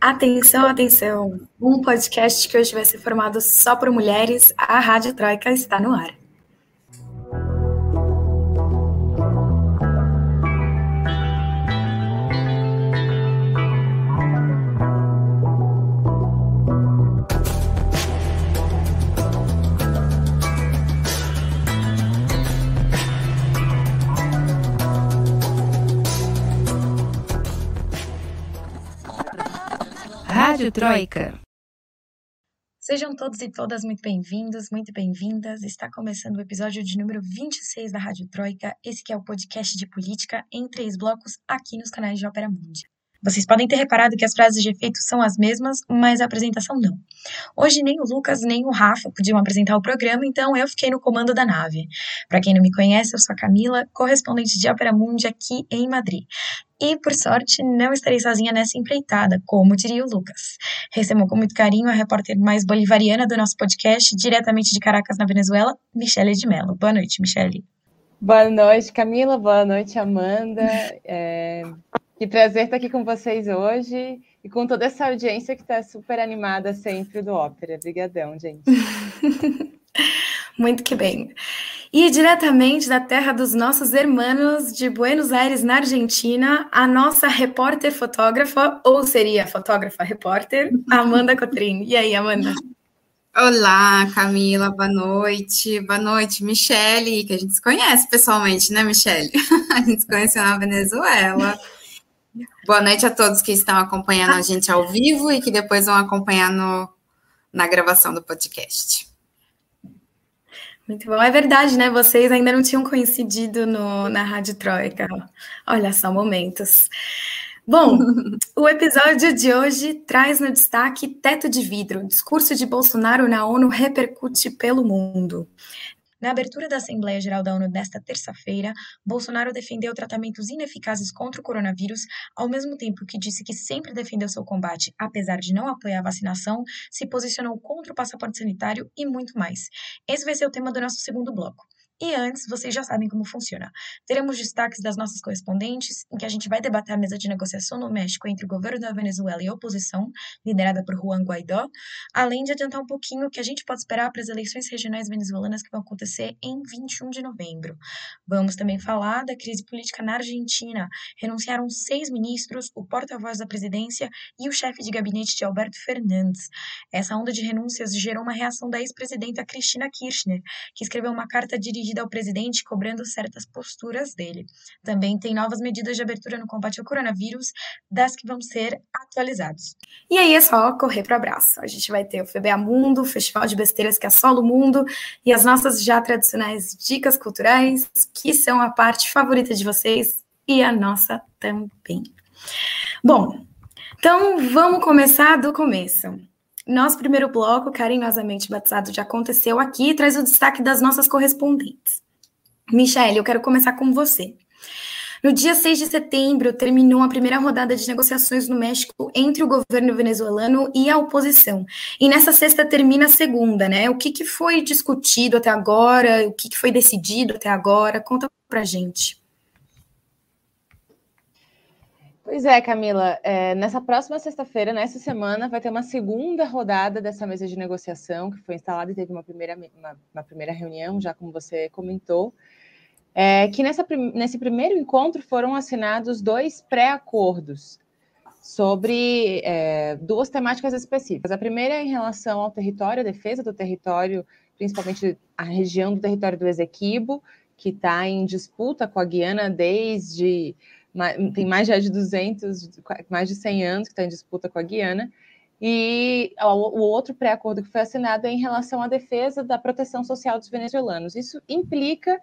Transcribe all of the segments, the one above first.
Atenção, atenção! Um podcast que hoje vai ser formado só por mulheres, a Rádio Troika está no ar. Troika. Sejam todos e todas muito bem-vindos, muito bem-vindas. Está começando o episódio de número 26 da Rádio Troika. Esse que é o podcast de política em três blocos aqui nos canais de Ópera Mundi. Vocês podem ter reparado que as frases de efeito são as mesmas, mas a apresentação não. Hoje nem o Lucas nem o Rafa podiam apresentar o programa, então eu fiquei no comando da nave. Para quem não me conhece, eu sou a Camila, correspondente de Ópera Mundi aqui em Madrid. E, por sorte, não estarei sozinha nessa empreitada, como diria o Lucas. Recebo com muito carinho a repórter mais bolivariana do nosso podcast, diretamente de Caracas, na Venezuela, Michele de Mello. Boa noite, Michele. Boa noite, Camila. Boa noite, Amanda. É... Que prazer estar aqui com vocês hoje e com toda essa audiência que está super animada sempre do Ópera. Obrigadão, gente. Muito que bem. E diretamente da terra dos nossos hermanos de Buenos Aires, na Argentina, a nossa repórter fotógrafa, ou seria fotógrafa repórter, Amanda Cotrim. E aí, Amanda? Olá, Camila, boa noite. Boa noite, Michele, que a gente se conhece pessoalmente, né, Michele? A gente se conheceu na Venezuela. Boa noite a todos que estão acompanhando a gente ao vivo e que depois vão acompanhar no, na gravação do podcast. Muito bom. É verdade, né? Vocês ainda não tinham coincidido no, na Rádio Troika. Olha só, momentos. Bom, o episódio de hoje traz no destaque Teto de Vidro. Discurso de Bolsonaro na ONU repercute pelo mundo. Na abertura da Assembleia Geral da ONU desta terça-feira, Bolsonaro defendeu tratamentos ineficazes contra o coronavírus, ao mesmo tempo que disse que sempre defendeu seu combate, apesar de não apoiar a vacinação, se posicionou contra o passaporte sanitário e muito mais. Esse vai ser o tema do nosso segundo bloco. E antes, vocês já sabem como funciona. Teremos destaques das nossas correspondentes, em que a gente vai debater a mesa de negociação no México entre o governo da Venezuela e a oposição, liderada por Juan Guaidó, além de adiantar um pouquinho o que a gente pode esperar para as eleições regionais venezuelanas que vão acontecer em 21 de novembro. Vamos também falar da crise política na Argentina. Renunciaram seis ministros, o porta-voz da presidência e o chefe de gabinete de Alberto Fernandes. Essa onda de renúncias gerou uma reação da ex-presidenta Cristina Kirchner, que escreveu uma carta dirigida dirigida ao presidente cobrando certas posturas dele. Também tem novas medidas de abertura no combate ao coronavírus, das que vão ser atualizados. E aí é só correr para o abraço. A gente vai ter o FBA Mundo, o Festival de Besteiras que assola o mundo, e as nossas já tradicionais dicas culturais, que são a parte favorita de vocês e a nossa também. Bom, então vamos começar do começo. Nosso primeiro bloco, carinhosamente batizado de Aconteceu Aqui, traz o destaque das nossas correspondentes. Michelle, eu quero começar com você. No dia 6 de setembro, terminou a primeira rodada de negociações no México entre o governo venezuelano e a oposição. E nessa sexta termina a segunda, né? O que, que foi discutido até agora? O que, que foi decidido até agora? Conta pra gente. Pois é, Camila. É, nessa próxima sexta-feira, nessa semana, vai ter uma segunda rodada dessa mesa de negociação que foi instalada e teve uma primeira, uma, uma primeira reunião, já como você comentou. É, que nessa, nesse primeiro encontro foram assinados dois pré-acordos sobre é, duas temáticas específicas. A primeira é em relação ao território, a defesa do território, principalmente a região do território do Esequibo, que está em disputa com a Guiana desde tem mais já de 200, mais de 100 anos que está em disputa com a Guiana. E o outro pré-acordo que foi assinado é em relação à defesa da proteção social dos venezuelanos. Isso implica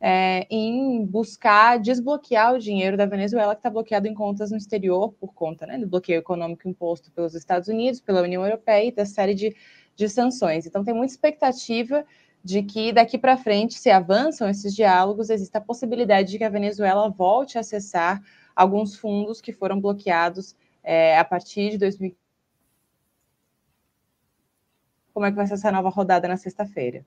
é, em buscar desbloquear o dinheiro da Venezuela que está bloqueado em contas no exterior por conta né, do bloqueio econômico imposto pelos Estados Unidos, pela União Europeia e da série de, de sanções. Então tem muita expectativa de que daqui para frente, se avançam esses diálogos, existe a possibilidade de que a Venezuela volte a acessar alguns fundos que foram bloqueados é, a partir de 2000. Como é que vai ser essa nova rodada na sexta-feira?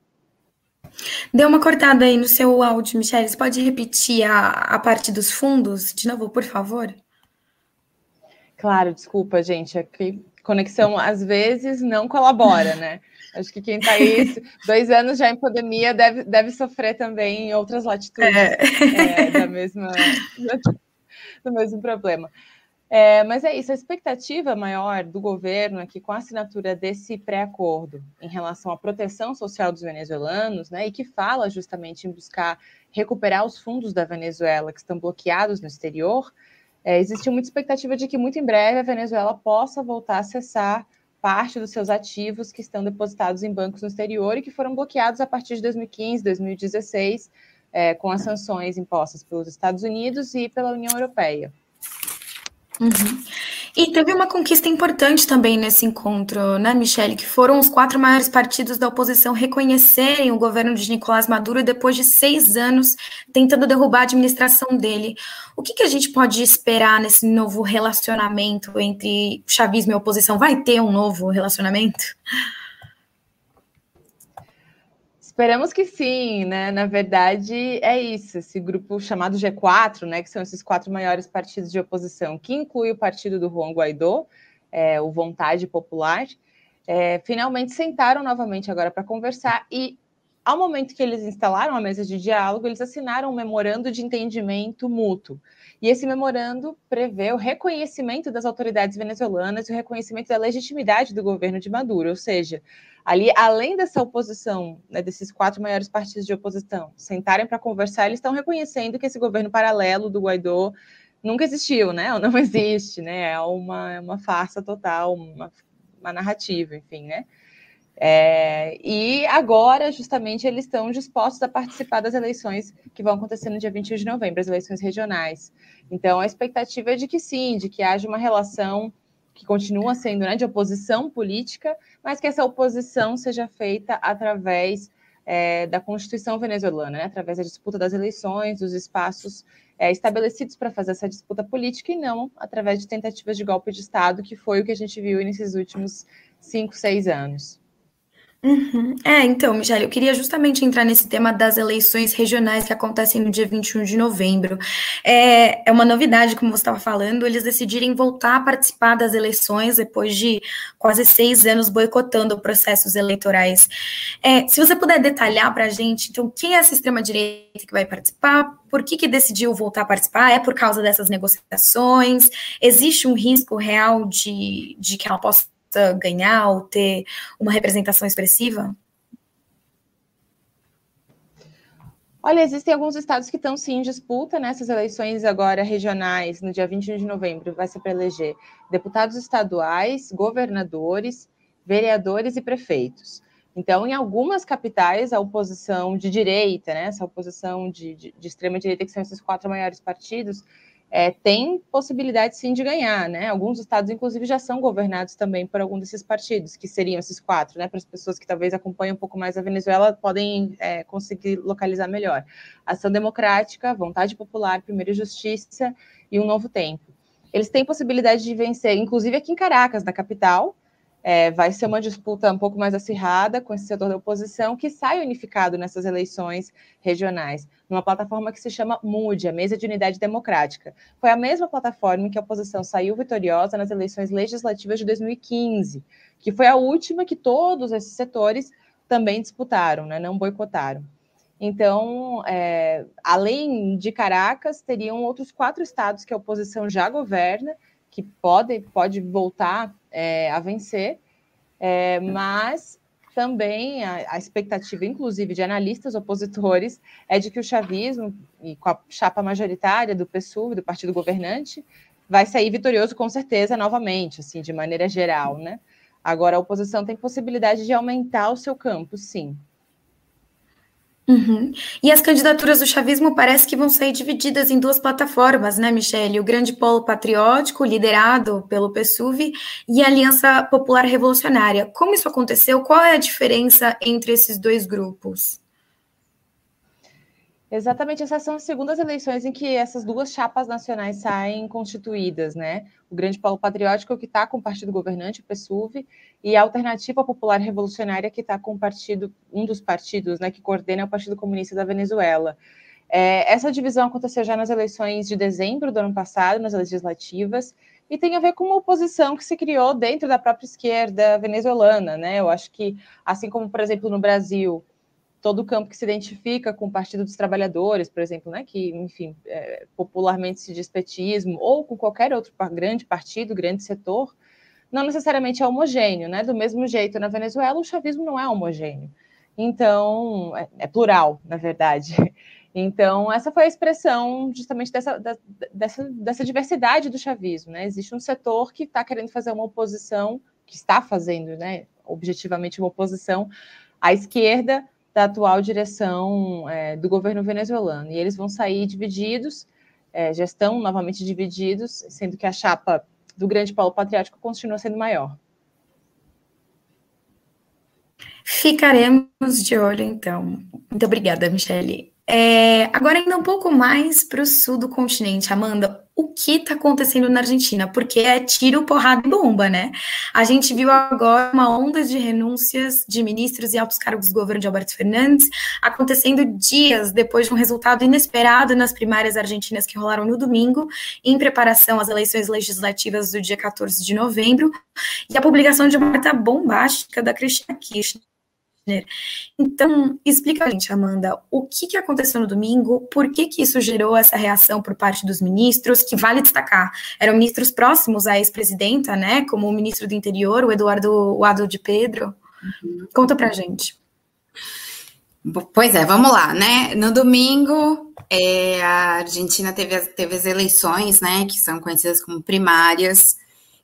Deu uma cortada aí no seu áudio, Michelle. Você pode repetir a, a parte dos fundos de novo, por favor? Claro, desculpa, gente, é que conexão às vezes não colabora, né? Acho que quem está aí dois anos já em pandemia deve, deve sofrer também em outras latitudes é. É, da mesma, do mesmo problema. É, mas é isso, a expectativa maior do governo é que, com a assinatura desse pré-acordo em relação à proteção social dos venezuelanos, né, e que fala justamente em buscar recuperar os fundos da Venezuela que estão bloqueados no exterior, é, existe muita expectativa de que, muito em breve, a Venezuela possa voltar a acessar parte dos seus ativos que estão depositados em bancos no exterior e que foram bloqueados a partir de 2015, 2016, é, com as sanções impostas pelos Estados Unidos e pela União Europeia. Uhum. E teve uma conquista importante também nesse encontro, né, Michele? Que foram os quatro maiores partidos da oposição reconhecerem o governo de Nicolás Maduro depois de seis anos tentando derrubar a administração dele. O que, que a gente pode esperar nesse novo relacionamento entre chavismo e oposição? Vai ter um novo relacionamento? Esperamos que sim, né? Na verdade, é isso. Esse grupo chamado G4, né? Que são esses quatro maiores partidos de oposição, que inclui o partido do Juan Guaidó, é, o Vontade Popular, é, finalmente sentaram novamente agora para conversar e ao momento que eles instalaram a mesa de diálogo, eles assinaram um memorando de entendimento mútuo. E esse memorando prevê o reconhecimento das autoridades venezuelanas e o reconhecimento da legitimidade do governo de Maduro, ou seja, ali, além dessa oposição, né, desses quatro maiores partidos de oposição, sentarem para conversar, eles estão reconhecendo que esse governo paralelo do Guaidó nunca existiu, né? Ou não existe, né? É uma, é uma farsa total, uma, uma narrativa, enfim, né? É, e agora, justamente, eles estão dispostos a participar das eleições que vão acontecer no dia 21 de novembro, as eleições regionais. Então, a expectativa é de que sim, de que haja uma relação que continua sendo né, de oposição política, mas que essa oposição seja feita através é, da Constituição venezuelana, né, através da disputa das eleições, dos espaços é, estabelecidos para fazer essa disputa política e não através de tentativas de golpe de Estado, que foi o que a gente viu nesses últimos cinco, seis anos. Uhum. É, então, Michele, eu queria justamente entrar nesse tema das eleições regionais que acontecem no dia 21 de novembro. É, é uma novidade, como você estava falando, eles decidirem voltar a participar das eleições depois de quase seis anos boicotando processos eleitorais. É, se você puder detalhar para a gente, então, quem é essa extrema-direita que vai participar? Por que, que decidiu voltar a participar? É por causa dessas negociações? Existe um risco real de, de que ela possa ganhar ou ter uma representação expressiva? Olha, existem alguns estados que estão sim em disputa nessas eleições agora regionais, no dia 21 de novembro, vai ser para eleger deputados estaduais, governadores, vereadores e prefeitos. Então, em algumas capitais, a oposição de direita, né, essa oposição de, de, de extrema-direita, que são esses quatro maiores partidos, é, tem possibilidade sim de ganhar, né? Alguns estados, inclusive, já são governados também por algum desses partidos, que seriam esses quatro, né? Para as pessoas que talvez acompanhem um pouco mais a Venezuela, podem é, conseguir localizar melhor. Ação Democrática, Vontade Popular, Primeira Justiça e Um Novo Tempo. Eles têm possibilidade de vencer, inclusive aqui em Caracas, na capital, é, vai ser uma disputa um pouco mais acirrada com esse setor da oposição, que sai unificado nessas eleições regionais, numa plataforma que se chama MUD, a Mesa de Unidade Democrática. Foi a mesma plataforma em que a oposição saiu vitoriosa nas eleições legislativas de 2015, que foi a última que todos esses setores também disputaram, né, não boicotaram. Então, é, além de Caracas, teriam outros quatro estados que a oposição já governa, que pode, pode voltar é, a vencer, é, mas também a, a, expectativa, inclusive, de analistas opositores é de que o chavismo, e com a chapa majoritária do PSUV, do partido governante, vai sair vitorioso com certeza novamente, assim, de maneira geral, né? Agora, a oposição tem possibilidade de aumentar o seu campo, sim. Uhum. E as candidaturas do chavismo parece que vão sair divididas em duas plataformas, né, Michele? O Grande Polo Patriótico, liderado pelo PSUV, e a Aliança Popular Revolucionária. Como isso aconteceu? Qual é a diferença entre esses dois grupos? Exatamente, essas são as segundas eleições em que essas duas chapas nacionais saem constituídas, né? O Grande Polo Patriótico, que está com o partido governante, o PSUV, e a Alternativa Popular Revolucionária, que está com o partido, um dos partidos, né, que coordena o Partido Comunista da Venezuela. É, essa divisão aconteceu já nas eleições de dezembro do ano passado, nas legislativas, e tem a ver com uma oposição que se criou dentro da própria esquerda venezuelana, né? Eu acho que, assim como, por exemplo, no Brasil, todo o campo que se identifica com o Partido dos Trabalhadores, por exemplo, né, que, enfim, é, popularmente se diz petismo, ou com qualquer outro grande partido, grande setor, não necessariamente é homogêneo, né? Do mesmo jeito, na Venezuela, o chavismo não é homogêneo. Então, é, é plural, na verdade. Então, essa foi a expressão justamente dessa, dessa, dessa diversidade do chavismo. Né? Existe um setor que está querendo fazer uma oposição, que está fazendo, né, objetivamente, uma oposição à esquerda da atual direção é, do governo venezuelano. E eles vão sair divididos, é, já estão novamente divididos, sendo que a chapa do grande polo patriótico continua sendo maior. Ficaremos de olho, então. Muito obrigada, Michele. É, agora, ainda um pouco mais para o sul do continente, Amanda, o que está acontecendo na Argentina? Porque é tiro, porrada e bomba, né? A gente viu agora uma onda de renúncias de ministros e altos cargos do governo de Alberto Fernandes acontecendo dias depois de um resultado inesperado nas primárias argentinas que rolaram no domingo, em preparação às eleições legislativas do dia 14 de novembro, e a publicação de uma carta bombástica da Cristina Kirchner então, explica a gente, Amanda, o que, que aconteceu no domingo, por que, que isso gerou essa reação por parte dos ministros, que vale destacar, eram ministros próximos à ex-presidenta, né, como o ministro do interior, o Eduardo Wado de Pedro. Uhum. Conta pra gente. Pois é, vamos lá, né? No domingo, é, a Argentina teve, teve as eleições, né, que são conhecidas como primárias,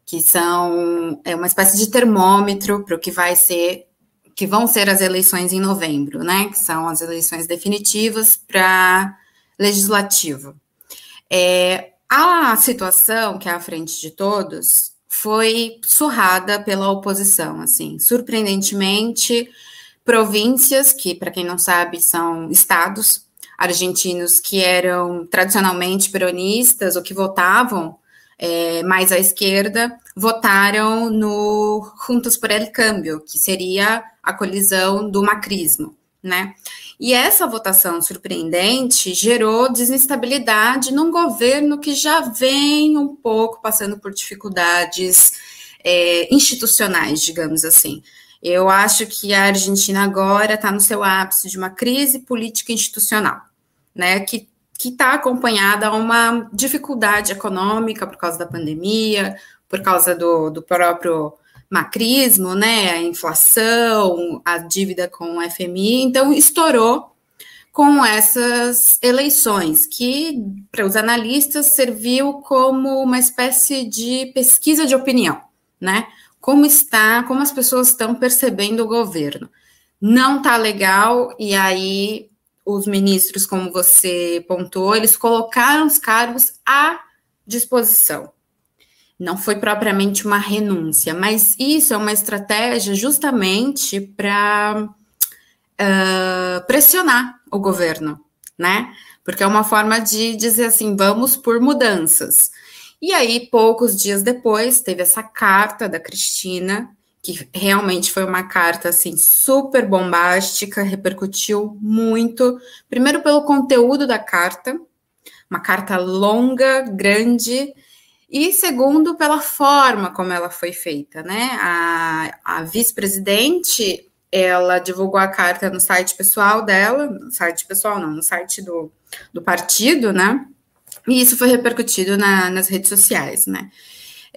que são é uma espécie de termômetro para o que vai ser que vão ser as eleições em novembro, né? Que são as eleições definitivas para legislativo. É, a situação que é à frente de todos foi surrada pela oposição, assim, surpreendentemente, províncias que, para quem não sabe, são estados argentinos que eram tradicionalmente peronistas ou que votavam é, mais à esquerda, votaram no Juntos por el Cambio, que seria a colisão do macrismo, né? E essa votação surpreendente gerou desinstabilidade num governo que já vem um pouco passando por dificuldades é, institucionais, digamos assim. Eu acho que a Argentina agora está no seu ápice de uma crise política institucional, né? Que que está acompanhada a uma dificuldade econômica por causa da pandemia, por causa do, do próprio macrismo, né, a inflação, a dívida com o FMI, então estourou com essas eleições, que para os analistas serviu como uma espécie de pesquisa de opinião, né? Como está, como as pessoas estão percebendo o governo. Não está legal, e aí os ministros, como você pontuou, eles colocaram os cargos à disposição. Não foi propriamente uma renúncia, mas isso é uma estratégia justamente para uh, pressionar o governo, né? Porque é uma forma de dizer assim: vamos por mudanças. E aí, poucos dias depois, teve essa carta da Cristina que realmente foi uma carta assim super bombástica, repercutiu muito. Primeiro pelo conteúdo da carta, uma carta longa, grande, e segundo pela forma como ela foi feita, né? A, a vice-presidente ela divulgou a carta no site pessoal dela, no site pessoal não, no site do, do partido, né? E isso foi repercutido na, nas redes sociais, né?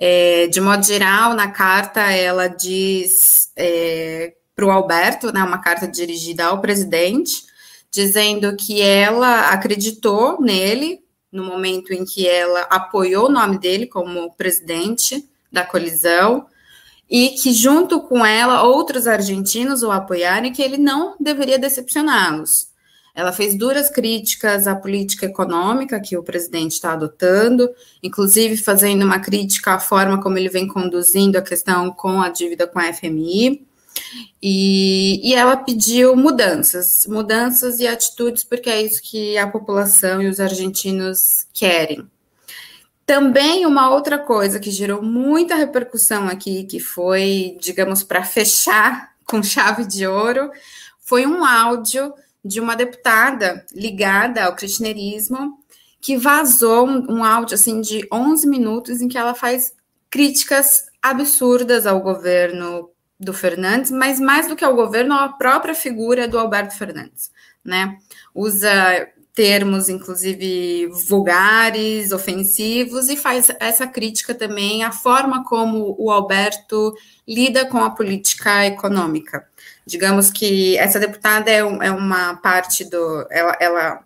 É, de modo geral, na carta ela diz é, para o Alberto, né, uma carta dirigida ao presidente, dizendo que ela acreditou nele no momento em que ela apoiou o nome dele como presidente da colisão e que junto com ela outros argentinos o apoiaram e que ele não deveria decepcioná-los. Ela fez duras críticas à política econômica que o presidente está adotando, inclusive fazendo uma crítica à forma como ele vem conduzindo a questão com a dívida com a FMI. E, e, ela pediu mudanças, mudanças e atitudes, porque é isso que a população e os argentinos querem. Também uma outra coisa que gerou muita repercussão aqui, que foi, digamos, para fechar com chave de ouro, foi um áudio de uma deputada ligada ao kirchnerismo que vazou um, um áudio assim de 11 minutos em que ela faz críticas absurdas ao governo do Fernandes, mas mais do que ao governo, à própria figura do Alberto Fernandes, né? Usa termos, inclusive, vulgares, ofensivos, e faz essa crítica também à forma como o Alberto lida com a política econômica. Digamos que essa deputada é, é uma parte do. Ela está ela,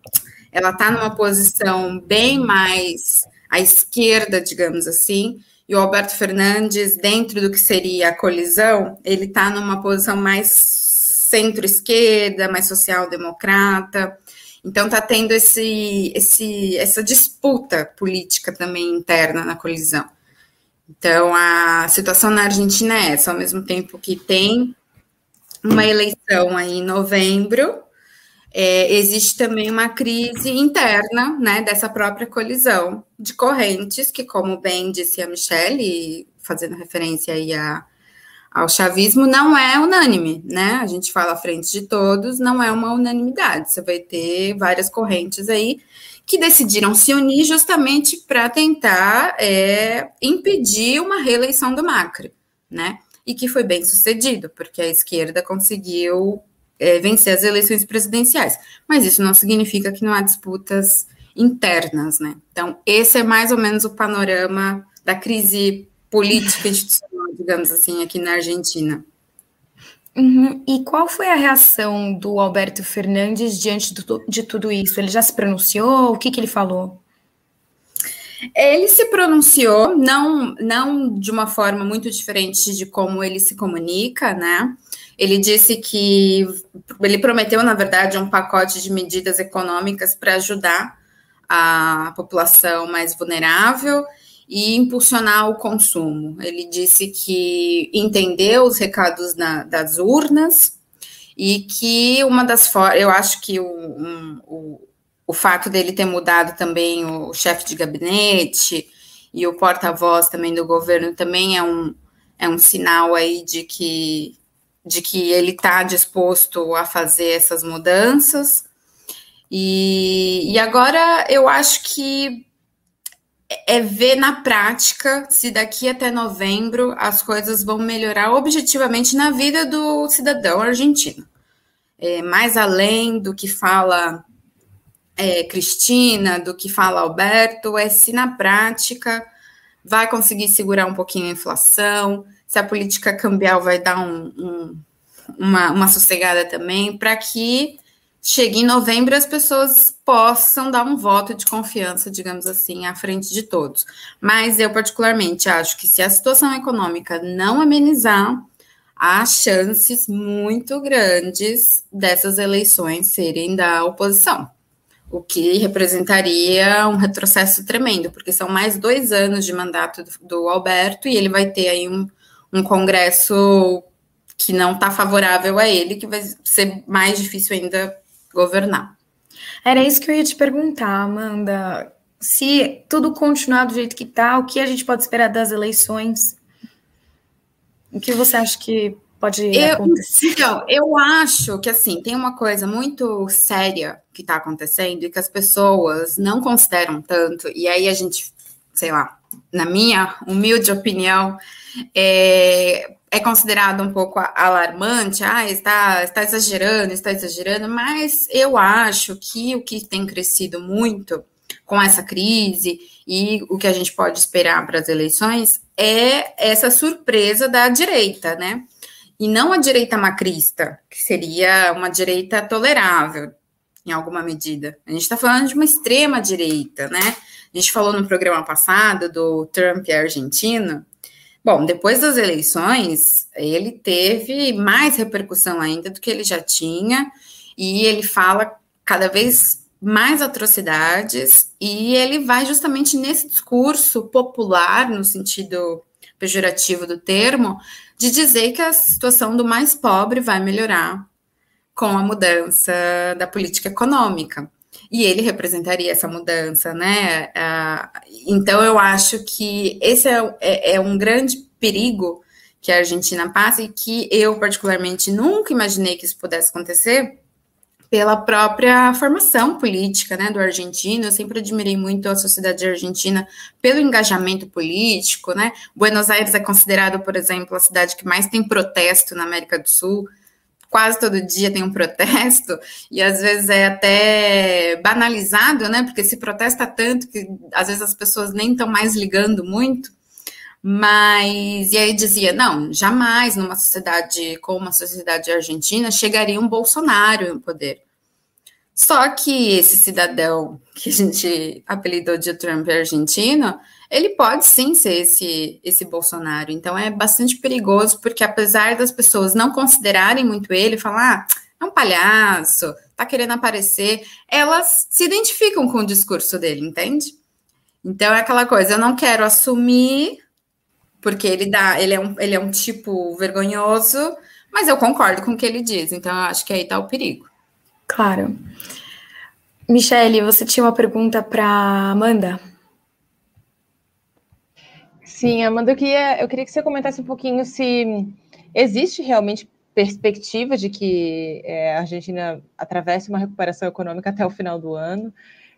ela tá numa posição bem mais à esquerda, digamos assim, e o Alberto Fernandes, dentro do que seria a colisão, ele está numa posição mais centro-esquerda, mais social-democrata. Então está tendo esse, esse, essa disputa política também interna na colisão. Então a situação na Argentina é essa, ao mesmo tempo que tem uma eleição aí em novembro, é, existe também uma crise interna, né, dessa própria colisão de correntes, que, como bem disse a Michelle, fazendo referência aí a, ao chavismo, não é unânime, né? A gente fala à frente de todos, não é uma unanimidade. Você vai ter várias correntes aí que decidiram se unir justamente para tentar é, impedir uma reeleição do Macri, né? E que foi bem sucedido, porque a esquerda conseguiu é, vencer as eleições presidenciais. Mas isso não significa que não há disputas internas, né? Então, esse é mais ou menos o panorama da crise política institucional, digamos assim, aqui na Argentina. Uhum. E qual foi a reação do Alberto Fernandes diante do, de tudo isso? Ele já se pronunciou? O que, que ele falou? Ele se pronunciou, não, não de uma forma muito diferente de como ele se comunica, né? Ele disse que ele prometeu, na verdade, um pacote de medidas econômicas para ajudar a população mais vulnerável e impulsionar o consumo. Ele disse que entendeu os recados na, das urnas e que uma das formas, eu acho que o, um, o, o fato dele ter mudado também o chefe de gabinete e o porta-voz também do governo também é um, é um sinal aí de que de que ele está disposto a fazer essas mudanças. E, e agora eu acho que é ver na prática se daqui até novembro as coisas vão melhorar objetivamente na vida do cidadão argentino. É, mais além do que fala é, Cristina, do que fala Alberto, é se na prática vai conseguir segurar um pouquinho a inflação, se a política cambial vai dar um, um, uma, uma sossegada também, para que chegue em novembro as pessoas possam dar um voto de confiança, digamos assim, à frente de todos. Mas eu, particularmente, acho que se a situação econômica não amenizar, há chances muito grandes dessas eleições serem da oposição o que representaria um retrocesso tremendo, porque são mais dois anos de mandato do, Alberto e ele vai ter aí um, um congresso que não está favorável a ele, que vai ser mais difícil ainda governar. Era isso que eu ia te perguntar, Amanda. Se tudo continuar do jeito que está, o que a gente pode esperar das eleições? O que você acha que pode eu, acontecer? Então, eu acho que assim, tem uma coisa muito séria que está acontecendo e que as pessoas não consideram tanto, e aí a gente, sei lá, na minha humilde opinião, é, é considerado um pouco alarmante, ah, está, está exagerando, está exagerando, mas eu acho que o que tem crescido muito com essa crise e o que a gente pode esperar para as eleições é essa surpresa da direita, né? E não a direita macrista, que seria uma direita tolerável, em alguma medida. A gente está falando de uma extrema direita, né? A gente falou no programa passado do Trump argentino, Bom, depois das eleições, ele teve mais repercussão ainda do que ele já tinha, e ele fala cada vez mais atrocidades, e ele vai justamente nesse discurso popular, no sentido pejorativo do termo, de dizer que a situação do mais pobre vai melhorar com a mudança da política econômica. E ele representaria essa mudança, né? então, eu acho que esse é, é, é um grande perigo que a Argentina passa e que eu, particularmente, nunca imaginei que isso pudesse acontecer, pela própria formação política né, do argentino. Eu sempre admirei muito a sociedade argentina pelo engajamento político. Né? Buenos Aires é considerado, por exemplo, a cidade que mais tem protesto na América do Sul. Quase todo dia tem um protesto, e às vezes é até banalizado, né? Porque se protesta tanto que às vezes as pessoas nem estão mais ligando muito. Mas, e aí dizia, não, jamais numa sociedade como a sociedade argentina chegaria um Bolsonaro no poder. Só que esse cidadão que a gente apelidou de Trump argentino, ele pode sim ser esse, esse Bolsonaro. Então é bastante perigoso, porque apesar das pessoas não considerarem muito ele, falar, ah, é um palhaço, tá querendo aparecer, elas se identificam com o discurso dele, entende? Então é aquela coisa, eu não quero assumir porque ele dá, ele é um, ele é um tipo vergonhoso, mas eu concordo com o que ele diz, então eu acho que aí tá o perigo. Claro. Michele, você tinha uma pergunta para Amanda? Sim, Amanda, eu queria, eu queria que você comentasse um pouquinho se existe realmente perspectiva de que é, a Argentina atravesse uma recuperação econômica até o final do ano.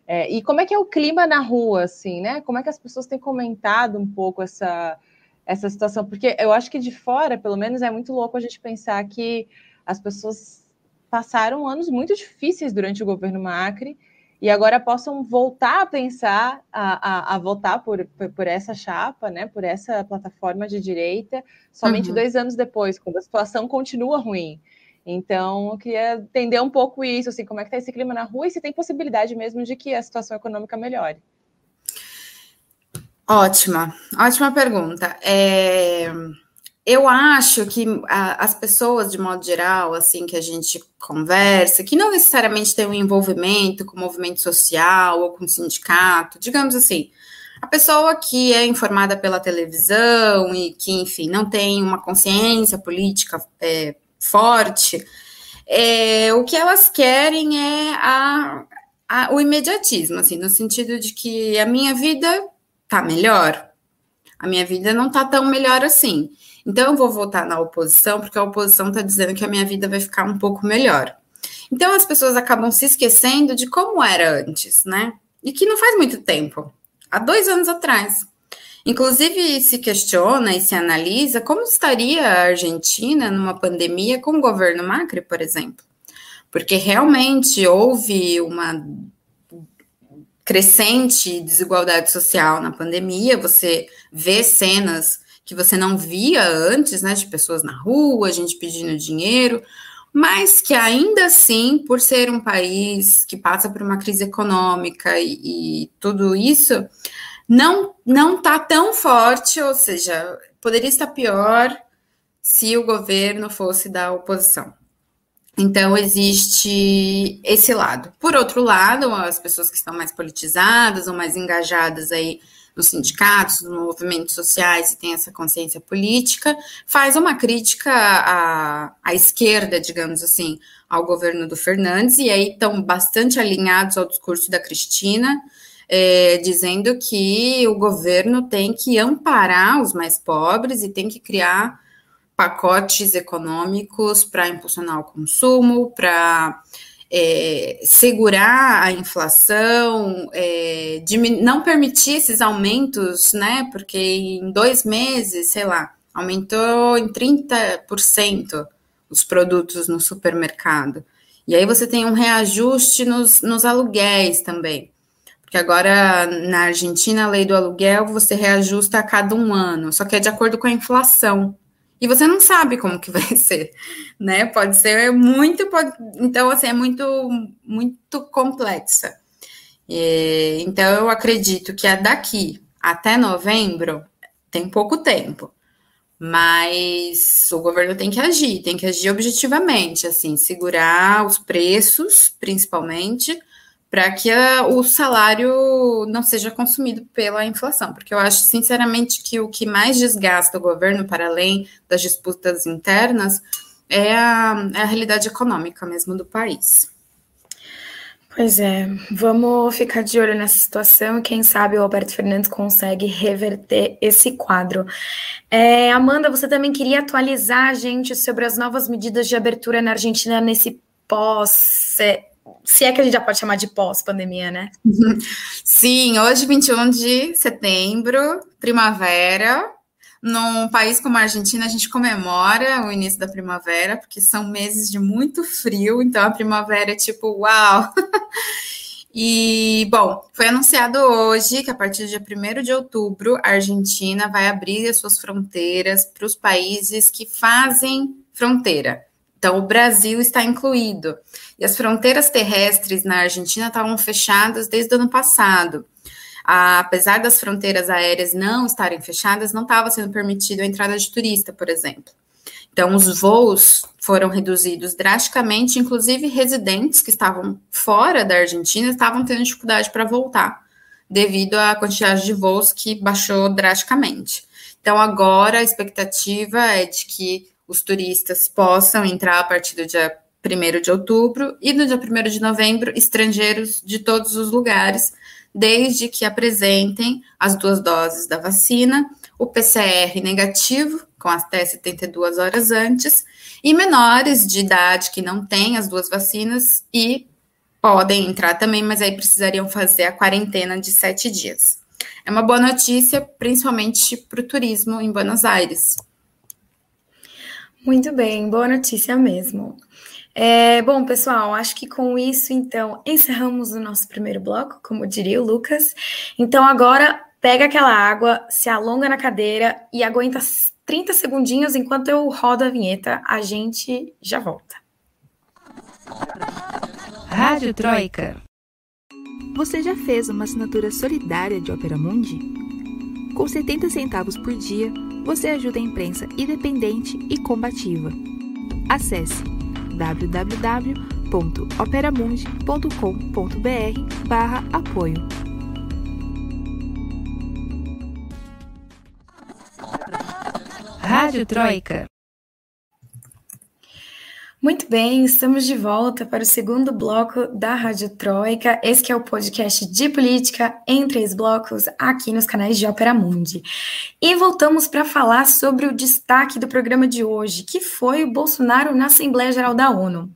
É, e como é que é o clima na rua, assim, né? Como é que as pessoas têm comentado um pouco essa, essa situação, porque eu acho que de fora, pelo menos, é muito louco a gente pensar que as pessoas passaram anos muito difíceis durante o governo Macri e agora possam voltar a pensar, a, a, a votar por, por, por, essa chapa, né, por essa plataforma de direita, somente uhum. dois anos depois, quando a situação continua ruim. Então, eu queria entender um pouco isso, assim, como é que está esse clima na rua e se tem possibilidade mesmo de que a situação econômica melhore. Ótima, ótima pergunta. É, eu acho que a, as pessoas, de modo geral, assim, que a gente conversa, que não necessariamente tem um envolvimento com movimento social ou com sindicato, digamos assim, a pessoa que é informada pela televisão e que, enfim, não tem uma consciência política é, forte, é, o que elas querem é a, a, o imediatismo, assim, no sentido de que a minha vida tá melhor? A minha vida não tá tão melhor assim. Então eu vou votar na oposição porque a oposição está dizendo que a minha vida vai ficar um pouco melhor. Então as pessoas acabam se esquecendo de como era antes, né? E que não faz muito tempo, há dois anos atrás. Inclusive se questiona e se analisa como estaria a Argentina numa pandemia com o governo Macri, por exemplo. Porque realmente houve uma crescente desigualdade social na pandemia, você vê cenas que você não via antes, né, de pessoas na rua, gente pedindo dinheiro, mas que ainda assim, por ser um país que passa por uma crise econômica e, e tudo isso, não não está tão forte, ou seja, poderia estar pior se o governo fosse da oposição. Então, existe esse lado. Por outro lado, as pessoas que estão mais politizadas ou mais engajadas aí nos sindicatos, nos movimentos sociais e têm essa consciência política, faz uma crítica à, à esquerda, digamos assim, ao governo do Fernandes, e aí estão bastante alinhados ao discurso da Cristina, é, dizendo que o governo tem que amparar os mais pobres e tem que criar pacotes econômicos para impulsionar o consumo, para é, segurar a inflação, é, não permitir esses aumentos, né? Porque em dois meses, sei lá, aumentou em 30% os produtos no supermercado. E aí você tem um reajuste nos, nos aluguéis também. Porque agora na Argentina a lei do aluguel você reajusta a cada um ano, só que é de acordo com a inflação e você não sabe como que vai ser, né? Pode ser muito, pode, então assim é muito, muito complexa. E, então eu acredito que a daqui até novembro tem pouco tempo, mas o governo tem que agir, tem que agir objetivamente, assim, segurar os preços, principalmente, para que a, o salário não seja consumido pela inflação, porque eu acho sinceramente que o que mais desgasta o governo, para além das disputas internas, é a, é a realidade econômica mesmo do país. Pois é, vamos ficar de olho nessa situação e quem sabe o Alberto Fernandes consegue reverter esse quadro. É, Amanda, você também queria atualizar a gente sobre as novas medidas de abertura na Argentina nesse pós. Se é que a gente já pode chamar de pós-pandemia, né? Sim, hoje, 21 de setembro, primavera. Num país como a Argentina, a gente comemora o início da primavera, porque são meses de muito frio, então a primavera é tipo, uau! E, bom, foi anunciado hoje que a partir do dia 1 de outubro, a Argentina vai abrir as suas fronteiras para os países que fazem fronteira. Então, o Brasil está incluído. E as fronteiras terrestres na Argentina estavam fechadas desde o ano passado. Apesar das fronteiras aéreas não estarem fechadas, não estava sendo permitido a entrada de turista, por exemplo. Então, os voos foram reduzidos drasticamente, inclusive residentes que estavam fora da Argentina estavam tendo dificuldade para voltar, devido à quantidade de voos que baixou drasticamente. Então, agora a expectativa é de que os turistas possam entrar a partir do dia 1 de outubro e no dia 1 de novembro, estrangeiros de todos os lugares, desde que apresentem as duas doses da vacina, o PCR negativo com até 72 horas antes, e menores de idade que não têm as duas vacinas e podem entrar também, mas aí precisariam fazer a quarentena de sete dias. É uma boa notícia, principalmente para o turismo em Buenos Aires. Muito bem, boa notícia mesmo. É, bom, pessoal, acho que com isso, então, encerramos o nosso primeiro bloco, como diria o Lucas. Então, agora, pega aquela água, se alonga na cadeira e aguenta 30 segundinhos enquanto eu rodo a vinheta. A gente já volta. Rádio Troika. Você já fez uma assinatura solidária de Opera Mundi? Com 70 centavos por dia, você ajuda a imprensa independente e combativa. Acesse www.operamundi.com.br/apoio. Rádio Troika. Muito bem, estamos de volta para o segundo bloco da Rádio Troika. Esse é o podcast de política em três blocos aqui nos canais de Ópera Mundi. E voltamos para falar sobre o destaque do programa de hoje, que foi o Bolsonaro na Assembleia Geral da ONU.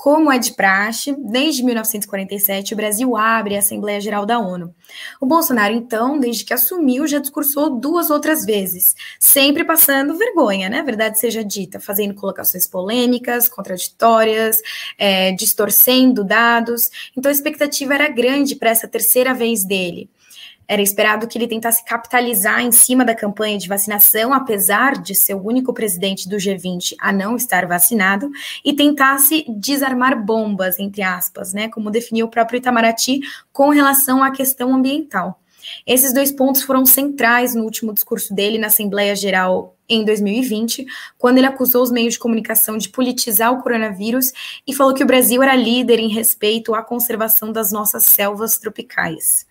Como é de praxe, desde 1947 o Brasil abre a Assembleia Geral da ONU. O Bolsonaro, então, desde que assumiu, já discursou duas outras vezes, sempre passando vergonha, né? Verdade seja dita, fazendo colocações polêmicas, contraditórias, é, distorcendo dados. Então a expectativa era grande para essa terceira vez dele. Era esperado que ele tentasse capitalizar em cima da campanha de vacinação, apesar de ser o único presidente do G20 a não estar vacinado, e tentasse desarmar bombas, entre aspas, né, como definiu o próprio Itamaraty com relação à questão ambiental. Esses dois pontos foram centrais no último discurso dele na Assembleia Geral em 2020, quando ele acusou os meios de comunicação de politizar o coronavírus e falou que o Brasil era líder em respeito à conservação das nossas selvas tropicais.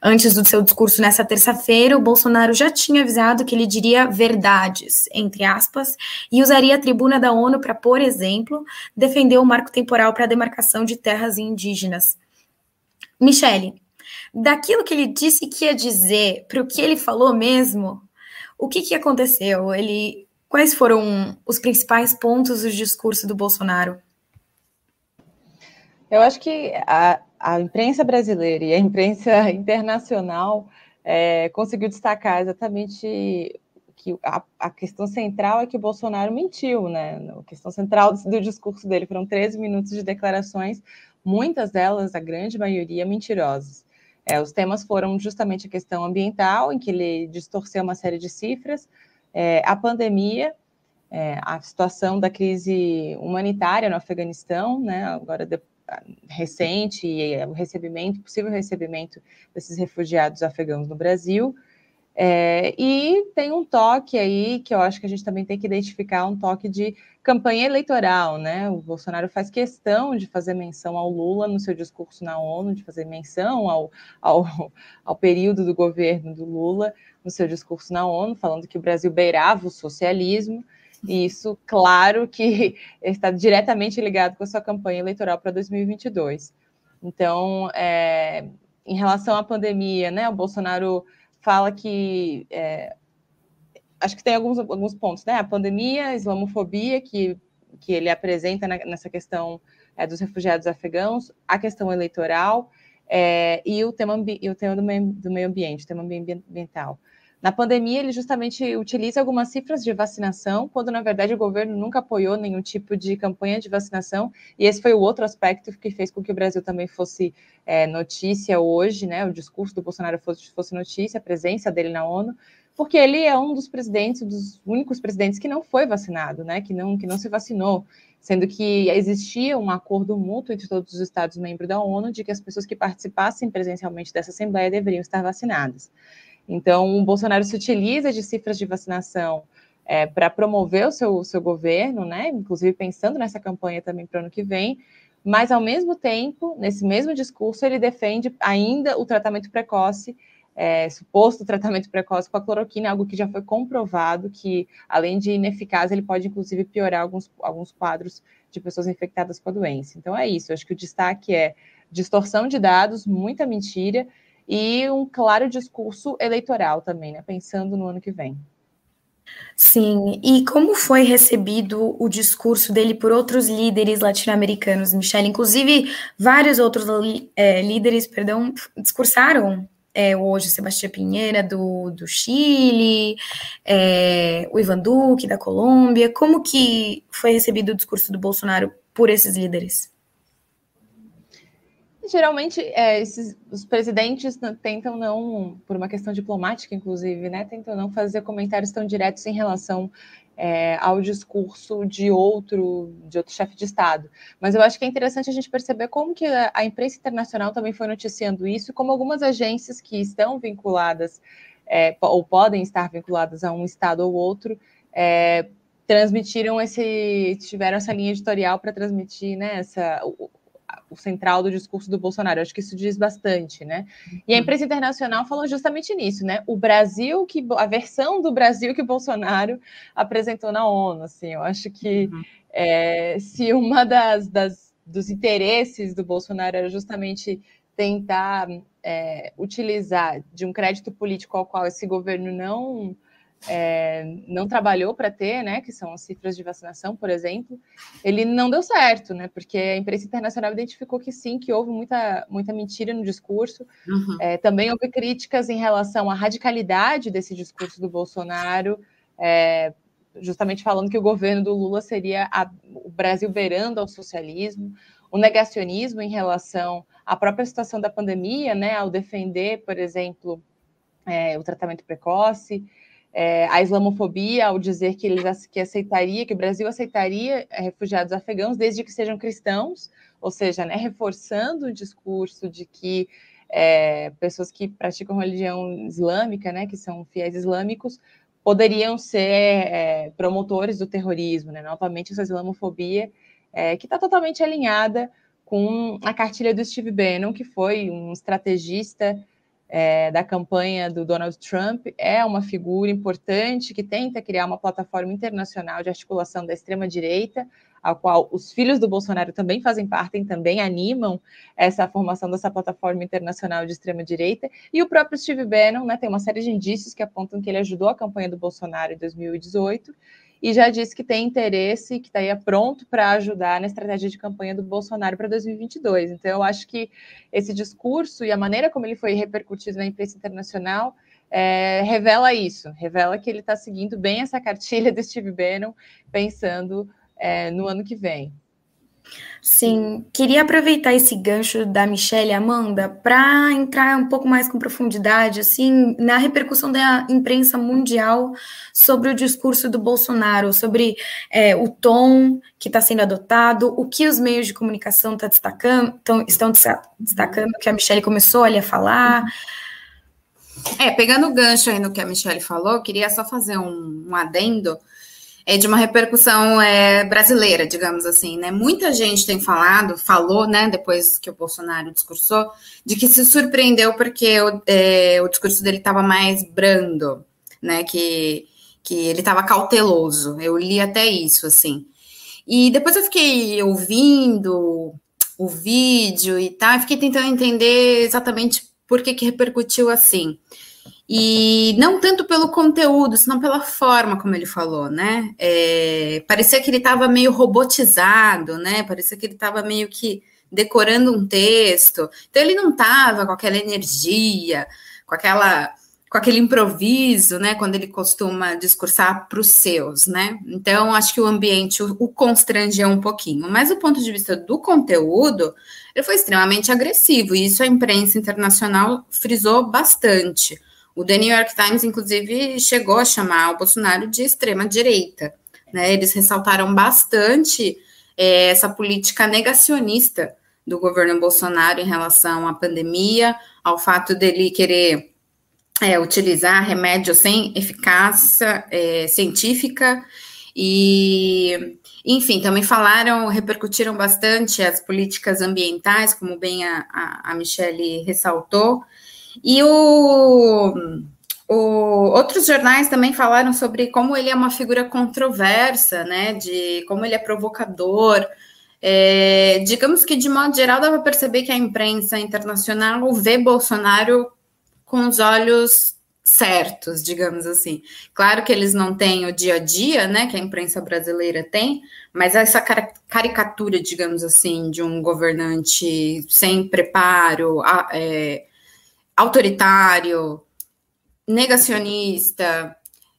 Antes do seu discurso nessa terça-feira, o Bolsonaro já tinha avisado que ele diria verdades, entre aspas, e usaria a tribuna da ONU para, por exemplo, defender o marco temporal para a demarcação de terras indígenas. Michele, daquilo que ele disse que ia dizer para o que ele falou mesmo, o que, que aconteceu? Ele, quais foram os principais pontos do discurso do Bolsonaro? Eu acho que a, a imprensa brasileira e a imprensa internacional é, conseguiu destacar exatamente que a, a, questão central é que o Bolsonaro mentiu, né? A questão central do, do discurso dele foram 13 minutos de declarações, muitas delas, a grande maioria, mentirosas. É, os temas foram justamente a questão ambiental, em que ele distorceu uma série de cifras, é, a pandemia, é, a situação da crise humanitária no Afeganistão, né? Agora, recente e o recebimento, possível recebimento desses refugiados afegãos no Brasil. É, e tem um toque aí que eu acho que a gente também tem que identificar um toque de campanha eleitoral, né? O Bolsonaro faz questão de fazer menção ao Lula no seu discurso na ONU, de fazer menção ao, ao, ao período do governo do Lula no seu discurso na ONU, falando que o Brasil beirava o socialismo. E isso, claro, que está diretamente ligado com a sua campanha eleitoral para 2022. Então, é, em relação à pandemia, né, o Bolsonaro fala que é, acho que tem alguns, alguns pontos, né? A pandemia, a islamofobia que, que ele apresenta na, nessa questão é, dos refugiados afegãos, a questão eleitoral é, e o tema, e o tema do, meio, do meio ambiente, o tema ambiental. Na pandemia, ele justamente utiliza algumas cifras de vacinação, quando na verdade o governo nunca apoiou nenhum tipo de campanha de vacinação, e esse foi o outro aspecto que fez com que o Brasil também fosse é, notícia hoje, né? O discurso do Bolsonaro fosse, fosse notícia, a presença dele na ONU, porque ele é um dos presidentes, dos únicos presidentes que não foi vacinado, né? Que não, que não se vacinou, sendo que existia um acordo mútuo entre todos os Estados membros da ONU de que as pessoas que participassem presencialmente dessa Assembleia deveriam estar vacinadas. Então, o Bolsonaro se utiliza de cifras de vacinação é, para promover o seu, seu governo, né? Inclusive pensando nessa campanha também para o ano que vem, mas ao mesmo tempo, nesse mesmo discurso, ele defende ainda o tratamento precoce, é, suposto tratamento precoce com a cloroquina, algo que já foi comprovado que, além de ineficaz, ele pode inclusive piorar alguns, alguns quadros de pessoas infectadas com a doença. Então é isso, acho que o destaque é distorção de dados, muita mentira e um claro discurso eleitoral também, né? Pensando no ano que vem. Sim, e como foi recebido o discurso dele por outros líderes latino-americanos, Michelle? Inclusive, vários outros é, líderes, perdão, discursaram é, hoje, Sebastião Pinheira, do, do Chile, é, o Ivan Duque, da Colômbia. Como que foi recebido o discurso do Bolsonaro por esses líderes? Geralmente é, esses, os presidentes tentam não, por uma questão diplomática, inclusive, né, tentam não fazer comentários tão diretos em relação é, ao discurso de outro, de outro chefe de Estado. Mas eu acho que é interessante a gente perceber como que a, a imprensa internacional também foi noticiando isso, como algumas agências que estão vinculadas é, ou podem estar vinculadas a um Estado ou outro é, transmitiram esse, tiveram essa linha editorial para transmitir né, essa, central do discurso do Bolsonaro. Eu acho que isso diz bastante, né? E a uhum. imprensa internacional falou justamente nisso, né? O Brasil que a versão do Brasil que o Bolsonaro apresentou na ONU, assim, eu acho que uhum. é, se uma das, das, dos interesses do Bolsonaro era justamente tentar é, utilizar de um crédito político ao qual esse governo não é, não trabalhou para ter, né, que são as cifras de vacinação, por exemplo, ele não deu certo, né, porque a imprensa internacional identificou que sim, que houve muita, muita mentira no discurso. Uhum. É, também houve críticas em relação à radicalidade desse discurso do Bolsonaro, é, justamente falando que o governo do Lula seria a, o Brasil beirando ao socialismo, o negacionismo em relação à própria situação da pandemia, né, ao defender, por exemplo, é, o tratamento precoce é, a islamofobia ao dizer que eles que aceitaria, que o Brasil aceitaria é, refugiados afegãos desde que sejam cristãos, ou seja, né, reforçando o discurso de que é, pessoas que praticam religião islâmica, né, que são fiéis islâmicos, poderiam ser é, promotores do terrorismo, né? Novamente essa islamofobia é, que está totalmente alinhada com a cartilha do Steve Bannon, que foi um estrategista é, da campanha do Donald Trump, é uma figura importante que tenta criar uma plataforma internacional de articulação da extrema-direita, a qual os filhos do Bolsonaro também fazem parte e também animam essa formação dessa plataforma internacional de extrema-direita. E o próprio Steve Bannon né, tem uma série de indícios que apontam que ele ajudou a campanha do Bolsonaro em 2018 e já disse que tem interesse, que estaria pronto para ajudar na estratégia de campanha do Bolsonaro para 2022. Então, eu acho que esse discurso e a maneira como ele foi repercutido na imprensa internacional é, revela isso, revela que ele está seguindo bem essa cartilha do Steve Bannon, pensando é, no ano que vem. Sim, queria aproveitar esse gancho da Michelle Amanda para entrar um pouco mais com profundidade, assim, na repercussão da imprensa mundial sobre o discurso do Bolsonaro, sobre é, o tom que está sendo adotado, o que os meios de comunicação tá destacando, tão, estão destacando, que a Michelle começou ali a falar. É, pegando o gancho aí no que a Michelle falou, queria só fazer um, um adendo é de uma repercussão é, brasileira, digamos assim, né? Muita gente tem falado, falou, né, depois que o Bolsonaro discursou, de que se surpreendeu porque o, é, o discurso dele estava mais brando, né? Que, que ele estava cauteloso. Eu li até isso, assim. E depois eu fiquei ouvindo o vídeo e tal, e fiquei tentando entender exatamente por que, que repercutiu assim. E não tanto pelo conteúdo, senão pela forma como ele falou, né? É, parecia que ele estava meio robotizado, né? Parecia que ele estava meio que decorando um texto. Então ele não estava com aquela energia, com aquela com aquele improviso, né, quando ele costuma discursar para os seus, né? Então, acho que o ambiente o, o constrangia um pouquinho. Mas do ponto de vista do conteúdo, ele foi extremamente agressivo, e isso a imprensa internacional frisou bastante. O The New York Times, inclusive, chegou a chamar o Bolsonaro de extrema-direita. Né? Eles ressaltaram bastante é, essa política negacionista do governo Bolsonaro em relação à pandemia, ao fato dele querer é, utilizar remédio sem eficácia é, científica e, enfim, também falaram, repercutiram bastante as políticas ambientais, como bem a, a, a Michelle ressaltou, e o, o, outros jornais também falaram sobre como ele é uma figura controversa, né? De como ele é provocador. É, digamos que, de modo geral, dá para perceber que a imprensa internacional vê Bolsonaro com os olhos certos, digamos assim. Claro que eles não têm o dia a dia, né, que a imprensa brasileira tem, mas essa caricatura, digamos assim, de um governante sem preparo, é, autoritário, negacionista,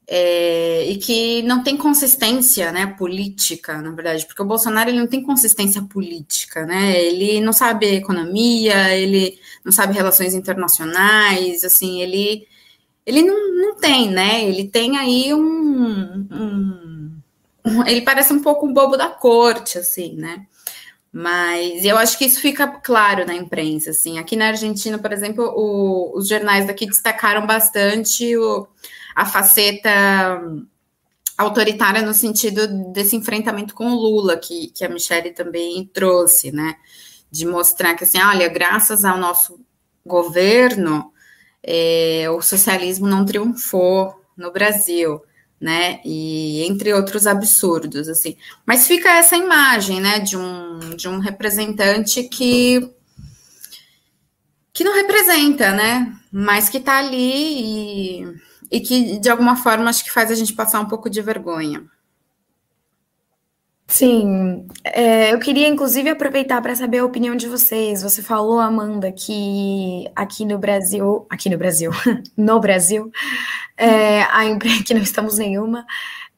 é, e que não tem consistência, né, política, na verdade, porque o Bolsonaro ele não tem consistência política, né, ele não sabe economia, ele não sabe relações internacionais, assim, ele, ele não, não tem, né, ele tem aí um, um, um ele parece um pouco um bobo da corte, assim, né, mas eu acho que isso fica claro na imprensa, assim. Aqui na Argentina, por exemplo, o, os jornais daqui destacaram bastante o, a faceta autoritária no sentido desse enfrentamento com o Lula, que, que a Michelle também trouxe, né? De mostrar que, assim, olha, graças ao nosso governo, é, o socialismo não triunfou no Brasil né? E entre outros absurdos, assim. Mas fica essa imagem, né, de um, de um representante que que não representa, né? Mas que está ali e, e que de alguma forma acho que faz a gente passar um pouco de vergonha. Sim, é, eu queria inclusive aproveitar para saber a opinião de vocês. Você falou, Amanda, que aqui no Brasil, aqui no Brasil, no Brasil, é, a que não estamos nenhuma,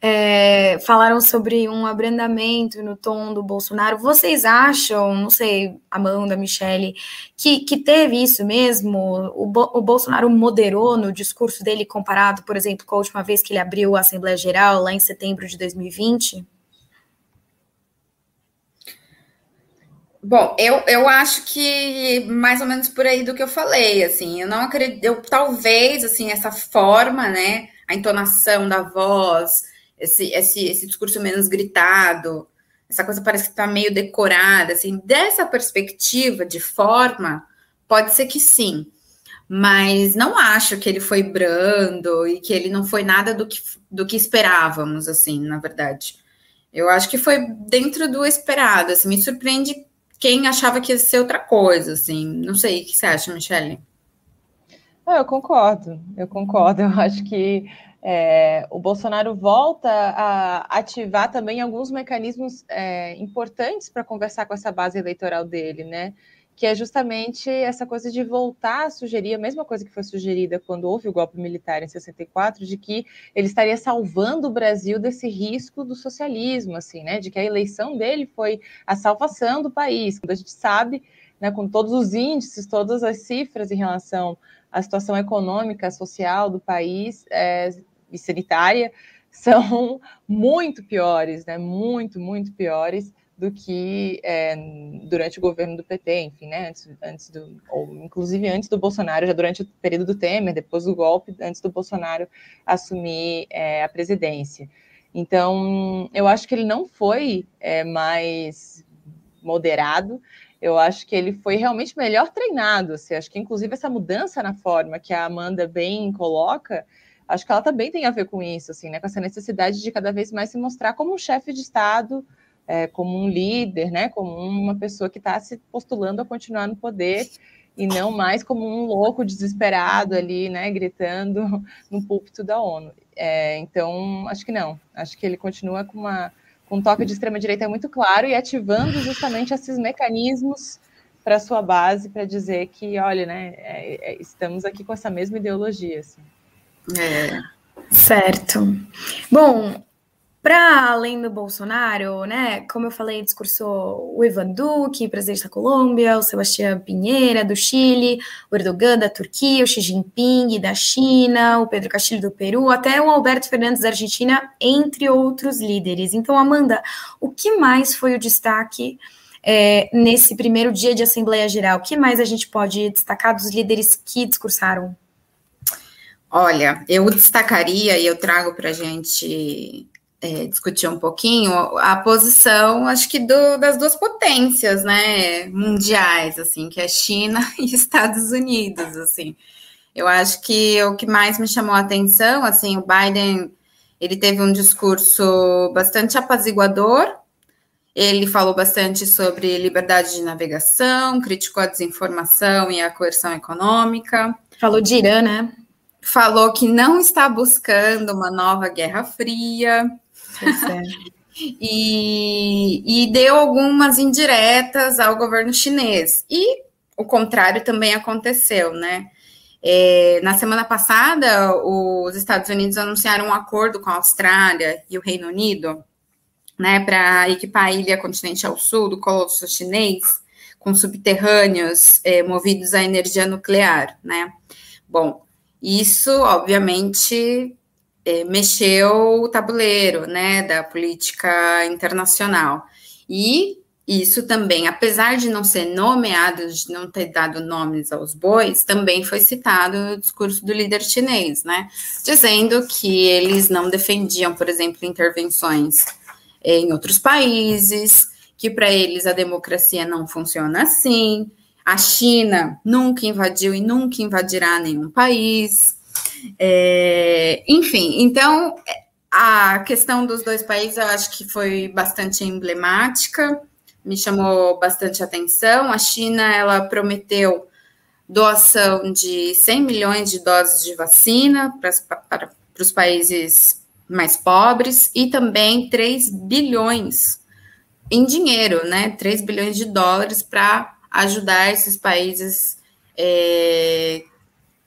é, falaram sobre um abrandamento no tom do Bolsonaro. Vocês acham, não sei, Amanda, Michele, que, que teve isso mesmo? O, Bo, o Bolsonaro moderou no discurso dele comparado, por exemplo, com a última vez que ele abriu a Assembleia Geral, lá em setembro de 2020? Bom, eu, eu acho que mais ou menos por aí do que eu falei, assim, eu não acredito, eu, talvez, assim, essa forma, né, a entonação da voz, esse, esse, esse discurso menos gritado, essa coisa parece que tá meio decorada, assim, dessa perspectiva de forma, pode ser que sim, mas não acho que ele foi brando e que ele não foi nada do que, do que esperávamos, assim, na verdade. Eu acho que foi dentro do esperado, assim, me surpreende quem achava que ia ser outra coisa, assim. Não sei, o que você acha, Michele? Eu concordo, eu concordo. Eu acho que é, o Bolsonaro volta a ativar também alguns mecanismos é, importantes para conversar com essa base eleitoral dele, né? Que é justamente essa coisa de voltar a sugerir a mesma coisa que foi sugerida quando houve o golpe militar em 64, de que ele estaria salvando o Brasil desse risco do socialismo, assim, né? De que a eleição dele foi a salvação do país. Quando a gente sabe, né, com todos os índices, todas as cifras em relação à situação econômica, social do país é, e sanitária, são muito piores, né? Muito, muito piores do que é, durante o governo do PT, enfim, né, antes, antes do, ou inclusive antes do Bolsonaro, já durante o período do Temer, depois do golpe, antes do Bolsonaro assumir é, a presidência. Então, eu acho que ele não foi é, mais moderado, eu acho que ele foi realmente melhor treinado. Assim, acho que, inclusive, essa mudança na forma que a Amanda bem coloca, acho que ela também tem a ver com isso, assim, né, com essa necessidade de cada vez mais se mostrar como um chefe de Estado é, como um líder, né, como uma pessoa que está se postulando a continuar no poder. e não mais como um louco desesperado ali, né, gritando no púlpito da ONU. É, então, acho que não. Acho que ele continua com, uma, com um toque de extrema-direita muito claro e ativando justamente esses mecanismos para sua base para dizer que, olha, né, é, é, estamos aqui com essa mesma ideologia. Assim. É. Certo. Bom, para além do Bolsonaro, né, como eu falei, discursou o Ivan Duque, presidente da Colômbia, o Sebastião Pinheira, do Chile, o Erdogan, da Turquia, o Xi Jinping, da China, o Pedro Castilho, do Peru, até o Alberto Fernandes, da Argentina, entre outros líderes. Então, Amanda, o que mais foi o destaque é, nesse primeiro dia de Assembleia Geral? O que mais a gente pode destacar dos líderes que discursaram? Olha, eu destacaria e eu trago para a gente é, discutir um pouquinho a posição, acho que do, das duas potências, né, mundiais, assim, que é China e Estados Unidos, assim. Eu acho que o que mais me chamou a atenção, assim, o Biden, ele teve um discurso bastante apaziguador, ele falou bastante sobre liberdade de navegação, criticou a desinformação e a coerção econômica. Falou de Irã, né? Falou que não está buscando uma nova guerra fria, é. e, e deu algumas indiretas ao governo chinês. E o contrário também aconteceu, né? É, na semana passada, os Estados Unidos anunciaram um acordo com a Austrália e o Reino Unido, né, para equipar a ilha continente ao sul do Colosso Chinês com subterrâneos é, movidos à energia nuclear, né? Bom, isso obviamente mexeu o tabuleiro, né, da política internacional. E isso também, apesar de não ser nomeado, de não ter dado nomes aos bois, também foi citado no discurso do líder chinês, né, dizendo que eles não defendiam, por exemplo, intervenções em outros países, que para eles a democracia não funciona assim, a China nunca invadiu e nunca invadirá nenhum país, é, enfim, então a questão dos dois países eu acho que foi bastante emblemática, me chamou bastante atenção. A China ela prometeu doação de 100 milhões de doses de vacina para, os países mais pobres e também 3 bilhões em dinheiro, né? 3 bilhões de dólares para ajudar esses países é,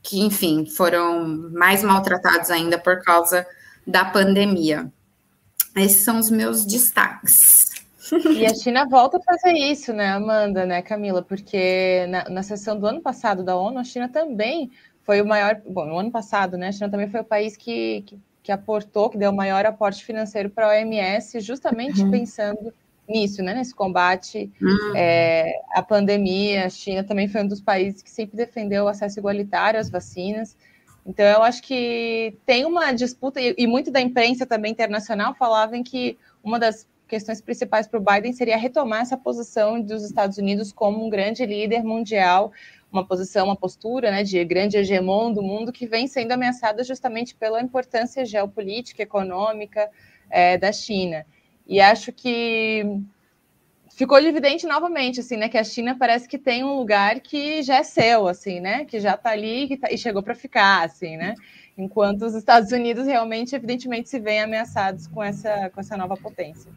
que, enfim, foram mais maltratados ainda por causa da pandemia. Esses são os meus destaques. E a China volta a fazer isso, né, Amanda, né, Camila? Porque na, na sessão do ano passado da ONU, a China também foi o maior. Bom, no ano passado, né, a China também foi o país que, que, que aportou, que deu o maior aporte financeiro para a OMS, justamente uhum. pensando nisso, né, nesse combate uhum. é, à pandemia. A China também foi um dos países que sempre defendeu o acesso igualitário às vacinas. Então, eu acho que tem uma disputa, e, e muito da imprensa também internacional falava em que uma das questões principais para o Biden seria retomar essa posição dos Estados Unidos como um grande líder mundial, uma posição, uma postura né, de grande hegemon do mundo que vem sendo ameaçada justamente pela importância geopolítica, econômica é, da China. E acho que ficou evidente novamente, assim, né, que a China parece que tem um lugar que já é seu, assim, né, que já está ali tá, e chegou para ficar, assim, né, enquanto os Estados Unidos realmente, evidentemente, se veem ameaçados com essa, com essa nova potência.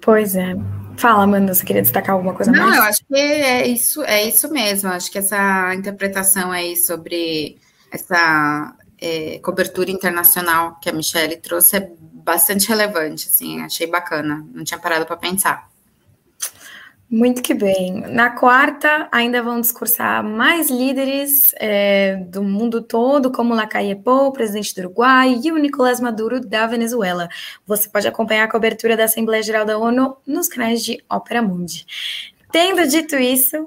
Pois é. Fala, Amanda, você queria destacar alguma coisa Não, mais? eu acho que é isso, é isso mesmo. Acho que essa interpretação aí sobre essa é, cobertura internacional que a Michelle trouxe é bastante relevante, assim, achei bacana, não tinha parado para pensar. Muito que bem. Na quarta, ainda vão discursar mais líderes é, do mundo todo, como Lacalle Pou, presidente do Uruguai, e o Nicolás Maduro, da Venezuela. Você pode acompanhar a cobertura da Assembleia Geral da ONU nos canais de Ópera Mundi. Tendo dito isso,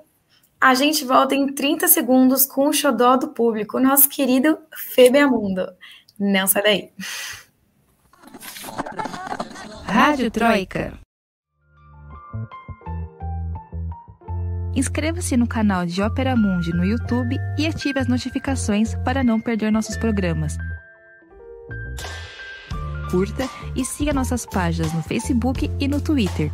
a gente volta em 30 segundos com o xodó do público, nosso querido Febeamundo. Não sai daí. Rádio Troika. Inscreva-se no canal de Ópera Mundi no YouTube e ative as notificações para não perder nossos programas. Curta e siga nossas páginas no Facebook e no Twitter.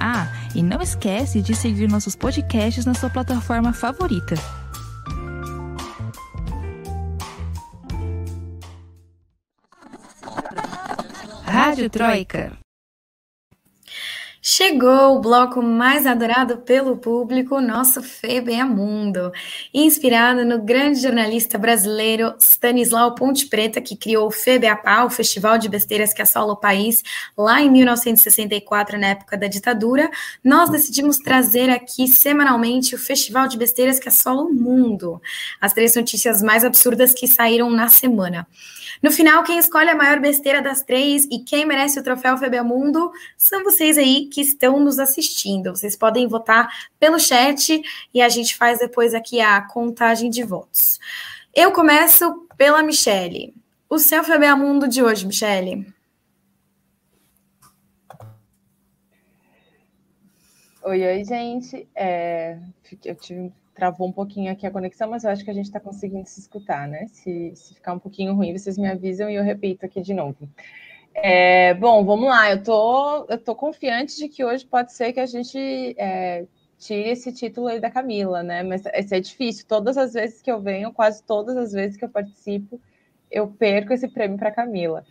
Ah, E não esquece de seguir nossos podcasts na sua plataforma favorita. Rádio Troika. Chegou o bloco mais adorado pelo público, nosso Febeamundo, inspirado no grande jornalista brasileiro Stanislau Ponte Preta, que criou o Febeapá, o festival de besteiras que assola o país, lá em 1964, na época da ditadura. Nós decidimos trazer aqui semanalmente o festival de besteiras que assola o mundo, as três notícias mais absurdas que saíram na semana. No final, quem escolhe a maior besteira das três e quem merece o troféu Febeamundo são vocês aí que estão nos assistindo. Vocês podem votar pelo chat e a gente faz depois aqui a contagem de votos. Eu começo pela Michele. O seu Febeamundo de hoje, Michele. Oi, oi, gente. É, eu tive travou um pouquinho aqui a conexão, mas eu acho que a gente está conseguindo se escutar, né? Se, se, ficar um pouquinho ruim, vocês me avisam e eu repito aqui de novo. É, bom, vamos lá. Eu tô, eu tô confiante de que hoje pode ser que a gente é, tire esse título aí da Camila, né? Mas esse é difícil. Todas as vezes que eu venho, quase todas as vezes que eu participo, eu perco esse prêmio para Camila.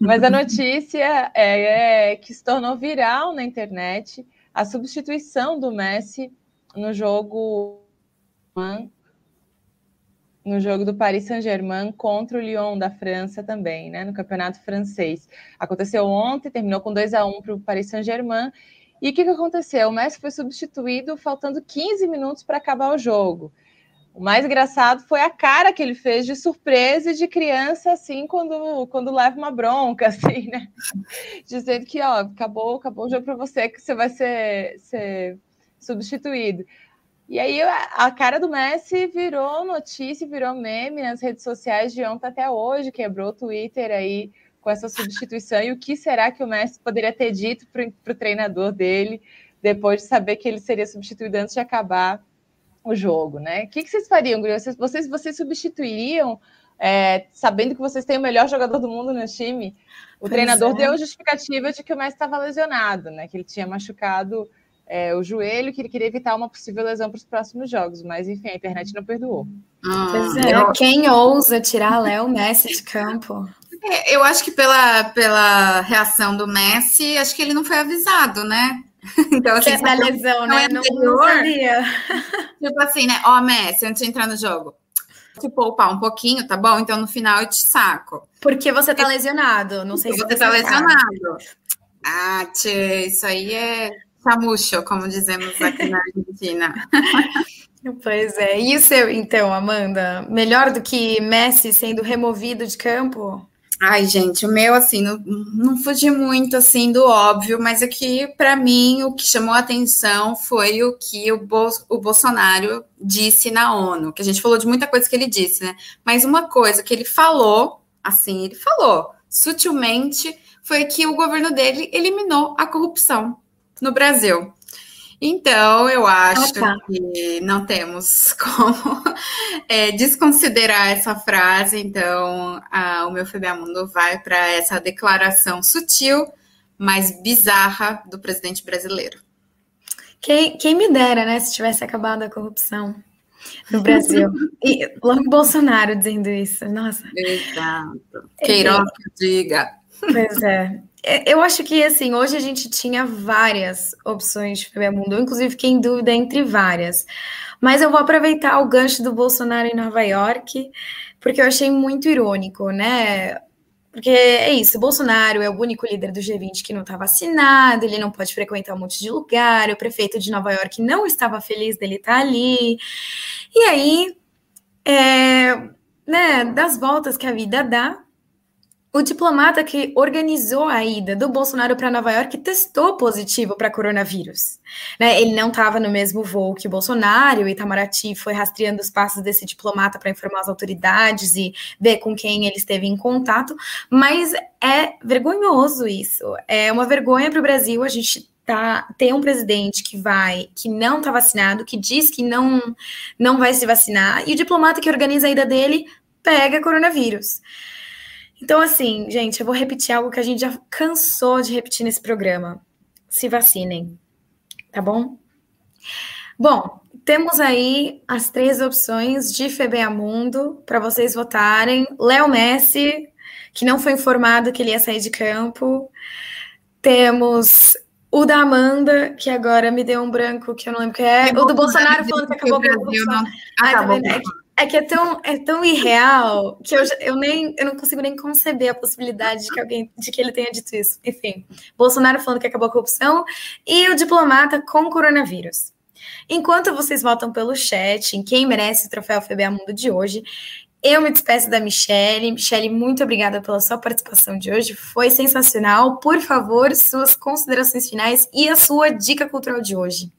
Mas a notícia é, é que se tornou viral na internet a substituição do Messi no jogo no jogo do Paris Saint-Germain contra o Lyon da França também, né, no campeonato francês. Aconteceu ontem, terminou com 2 a 1 para o Paris Saint-Germain. E o que, que aconteceu? O Messi foi substituído faltando 15 minutos para acabar o jogo. O mais engraçado foi a cara que ele fez de surpresa e de criança, assim, quando, quando leva uma bronca, assim, né? Dizendo que, ó, acabou, acabou o jogo para você, que você vai ser, ser substituído. E aí a cara do Messi virou notícia, virou meme nas redes sociais de ontem até hoje, quebrou o Twitter aí com essa substituição. E o que será que o Messi poderia ter dito para o treinador dele depois de saber que ele seria substituído antes de acabar o jogo, né? O que, que vocês fariam, Guri? Vocês, vocês, vocês substituiriam, é, sabendo que vocês têm o melhor jogador do mundo no time? O pois treinador é. deu justificativa de que o Messi estava lesionado, né? Que ele tinha machucado é, o joelho, que ele queria evitar uma possível lesão para os próximos jogos, mas enfim, a internet não perdoou. Ah, pois é, eu... quem ousa tirar Léo Messi de campo? É, eu acho que pela, pela reação do Messi, acho que ele não foi avisado, né? Então, assim, é da lesão, né? Não, não sabia. Tipo assim, né? Ó, oh, Messi, antes de entrar no jogo, te poupar um pouquinho, tá bom? Então no final eu te saco. Porque você tá lesionado, não sei Porque se você, você tá lesionado. Ah, tchê, isso aí é chamucho, como dizemos aqui na Argentina. Pois é. E o seu, então, Amanda? Melhor do que Messi sendo removido de campo? Ai, gente, o meu, assim, não, não fugi muito, assim, do óbvio, mas aqui, é para mim, o que chamou a atenção foi o que o, Bo o Bolsonaro disse na ONU, que a gente falou de muita coisa que ele disse, né? Mas uma coisa que ele falou, assim, ele falou sutilmente, foi que o governo dele eliminou a corrupção no Brasil. Então, eu acho ah, tá. que não temos como é, desconsiderar essa frase. Então, a, o meu Mundo vai para essa declaração sutil, mas bizarra do presidente brasileiro. Quem, quem me dera, né, se tivesse acabado a corrupção no Brasil. e logo Bolsonaro dizendo isso. Nossa. Exato. Queiroz que diga. Pois é. É, eu acho que, assim, hoje a gente tinha várias opções de Mundo, inclusive fiquei em dúvida entre várias. Mas eu vou aproveitar o gancho do Bolsonaro em Nova York, porque eu achei muito irônico, né? Porque é isso, Bolsonaro é o único líder do G20 que não está vacinado, ele não pode frequentar um monte de lugar, o prefeito de Nova York não estava feliz dele estar tá ali. E aí, é, né, das voltas que a vida dá, o diplomata que organizou a ida do Bolsonaro para Nova York testou positivo para coronavírus. Né? Ele não estava no mesmo voo que o Bolsonaro, o Itamaraty foi rastreando os passos desse diplomata para informar as autoridades e ver com quem ele esteve em contato, mas é vergonhoso isso. É uma vergonha para o Brasil a gente tá, ter um presidente que vai, que não está vacinado, que diz que não, não vai se vacinar, e o diplomata que organiza a ida dele pega coronavírus. Então, assim, gente, eu vou repetir algo que a gente já cansou de repetir nesse programa. Se vacinem. tá bom? Bom, temos aí as três opções de FBA Mundo para vocês votarem. Léo Messi, que não foi informado que ele ia sair de campo. Temos o da Amanda, que agora me deu um branco que eu não lembro que é. O do Bolsonaro falando que acabou com o Não... Acabou. Tá é, que, é tão, é tão irreal que eu, eu nem eu não consigo nem conceber a possibilidade de que alguém de que ele tenha dito isso. Enfim, Bolsonaro falando que acabou a corrupção e o diplomata com coronavírus. Enquanto vocês votam pelo chat em quem merece o troféu FBA Mundo de hoje, eu me despeço da Michelle. Michelle, muito obrigada pela sua participação de hoje. Foi sensacional. Por favor, suas considerações finais e a sua dica cultural de hoje.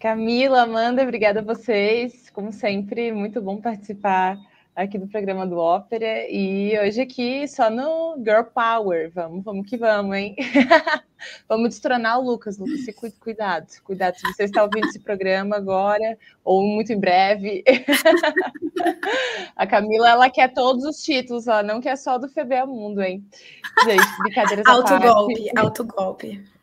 Camila, Amanda, obrigada a vocês. Como sempre, muito bom participar aqui do programa do Ópera. E hoje aqui só no Girl Power. Vamos, vamos que vamos, hein? vamos destronar o Lucas. Lucas, se cuidado. Cuidado se você está ouvindo esse programa agora ou muito em breve. a Camila, ela quer todos os títulos, ela não quer só do FBA Mundo, hein? Gente, brincadeiras à parte. Autogolpe, autogolpe.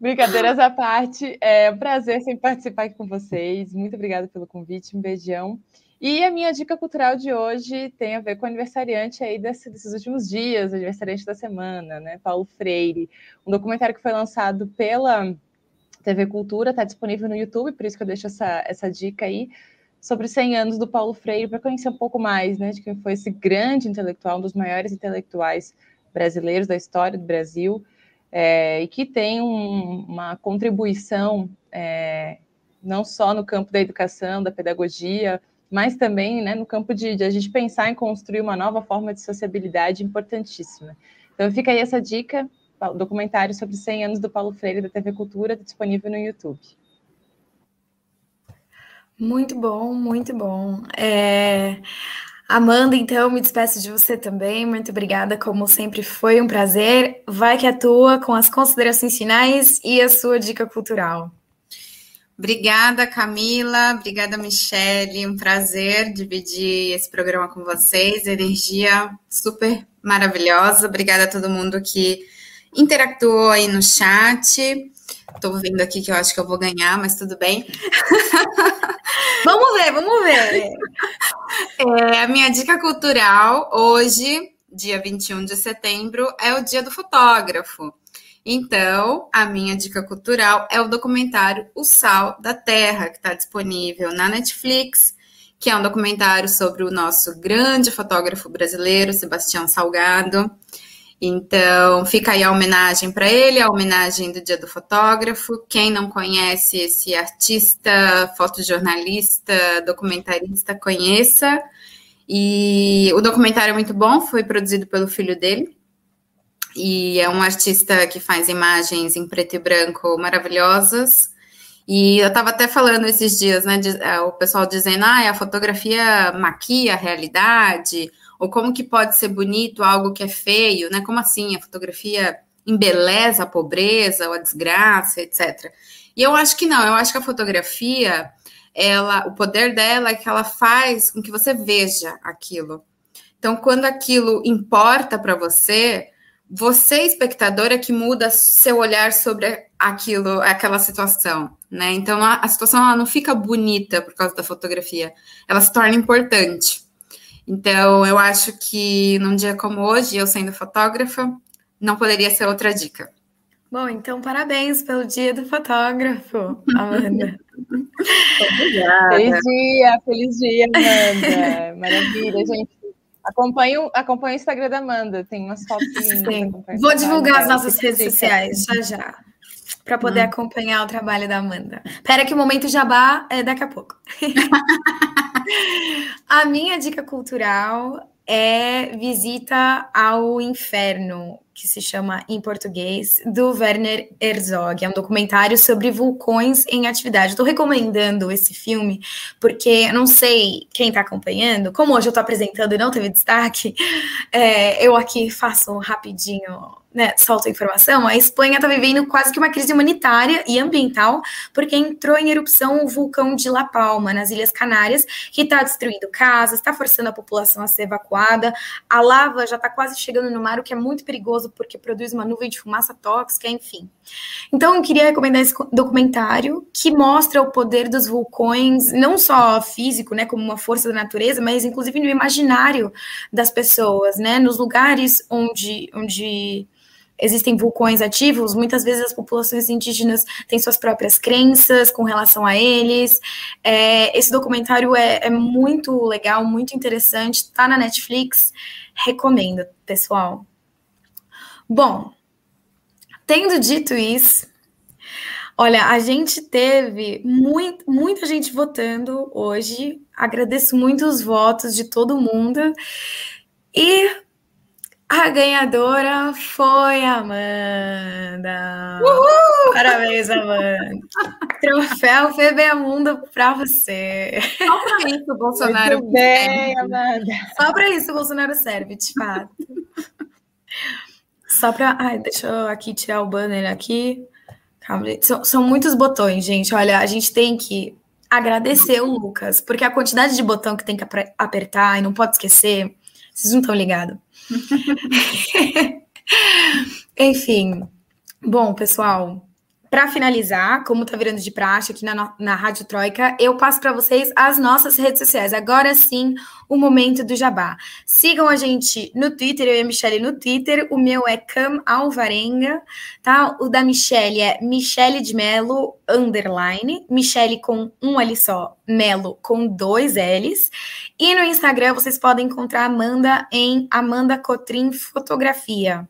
Brincadeiras à parte, é um prazer sempre participar aqui com vocês. Muito obrigada pelo convite, um beijão. E a minha dica cultural de hoje tem a ver com o aniversariante aí desse, desses últimos dias, aniversariante da semana, né? Paulo Freire. Um documentário que foi lançado pela TV Cultura, está disponível no YouTube, por isso que eu deixo essa, essa dica aí, sobre os 100 anos do Paulo Freire, para conhecer um pouco mais, né, de quem foi esse grande intelectual, um dos maiores intelectuais brasileiros da história do Brasil, é, e que tem um, uma contribuição é, não só no campo da educação, da pedagogia, mas também né, no campo de, de, a gente pensar em construir uma nova forma de sociabilidade importantíssima. Então fica aí essa dica, o documentário sobre 100 anos do Paulo Freire da TV Cultura, disponível no YouTube. Muito bom, muito bom. É... Amanda, então, me despeço de você também. Muito obrigada, como sempre foi um prazer. Vai que atua com as considerações finais e a sua dica cultural. Obrigada, Camila. Obrigada, Michele. Um prazer dividir esse programa com vocês. Energia super maravilhosa. Obrigada a todo mundo que interactuou aí no chat. Estou vendo aqui que eu acho que eu vou ganhar, mas tudo bem. vamos ver, vamos ver. É, a minha dica cultural hoje, dia 21 de setembro, é o dia do fotógrafo. Então, a minha dica cultural é o documentário O Sal da Terra, que está disponível na Netflix, que é um documentário sobre o nosso grande fotógrafo brasileiro, Sebastião Salgado. Então, fica aí a homenagem para ele, a homenagem do Dia do Fotógrafo. Quem não conhece esse artista, fotojornalista, documentarista, conheça. E o documentário é muito bom, foi produzido pelo filho dele, e é um artista que faz imagens em preto e branco maravilhosas. E eu estava até falando esses dias, né, é, o pessoal dizendo, ah, a fotografia maquia a realidade, ou como que pode ser bonito algo que é feio, né? Como assim? A fotografia embeleza a pobreza ou a desgraça, etc. E eu acho que não, eu acho que a fotografia, ela, o poder dela é que ela faz com que você veja aquilo. Então, quando aquilo importa para você, você, espectador, é que muda seu olhar sobre aquilo, aquela situação, né? Então a, a situação ela não fica bonita por causa da fotografia, ela se torna importante. Então eu acho que num dia como hoje, eu sendo fotógrafa, não poderia ser outra dica. Bom, então parabéns pelo dia do fotógrafo, Amanda. Obrigada. Feliz dia, feliz dia, Amanda. Maravilha, gente. Acompanhe, acompanhe o Instagram da Amanda, tem umas fotos lindas. Vou divulgar as nossas redes sociais já já, para poder hum. acompanhar o trabalho da Amanda. Pera que o momento jabá é daqui a pouco. a minha dica cultural é Visita ao Inferno, que se chama em português, do Werner Herzog. É um documentário sobre vulcões em atividade. Estou recomendando esse filme porque não sei quem está acompanhando, como hoje eu estou apresentando e não teve destaque, é, eu aqui faço rapidinho né, solta a informação, a Espanha está vivendo quase que uma crise humanitária e ambiental, porque entrou em erupção o vulcão de La Palma, nas Ilhas Canárias, que está destruindo casas, está forçando a população a ser evacuada. A lava já está quase chegando no mar, o que é muito perigoso perigoso porque produz uma nuvem de fumaça tóxica, enfim. Então, eu queria recomendar esse documentário que mostra o poder dos vulcões, não só físico, né, como uma força da natureza, mas inclusive no imaginário das pessoas, né, nos lugares onde, onde existem vulcões ativos, muitas vezes as populações indígenas têm suas próprias crenças com relação a eles. É, esse documentário é, é, muito legal, muito interessante, está na Netflix, recomendo, pessoal. Bom, tendo dito isso, olha, a gente teve muito, muita gente votando hoje, agradeço muito os votos de todo mundo. E a ganhadora foi a Amanda. Uhul! Parabéns, Amanda. Troféu Febeamundo para você. Só para isso o Bolsonaro Muito bem, Amanda. Só para isso o Bolsonaro serve, de fato. Só para. Ai, deixa eu aqui tirar o banner aqui. Calma, são, são muitos botões, gente. Olha, a gente tem que agradecer o Lucas, porque a quantidade de botão que tem que apertar e não pode esquecer, vocês não estão ligados. Enfim. Bom, pessoal, para finalizar, como tá virando de praxe aqui na, na Rádio Troika, eu passo para vocês as nossas redes sociais. Agora sim, o momento do jabá. Sigam a gente no Twitter, eu e a Michelle no Twitter. O meu é Cam Alvarenga, tá? O da Michelle é Michelle de Melo, underline. Michelle com um L só, Melo com dois L's. E no Instagram vocês podem encontrar Amanda em Amanda Cotrim Fotografia.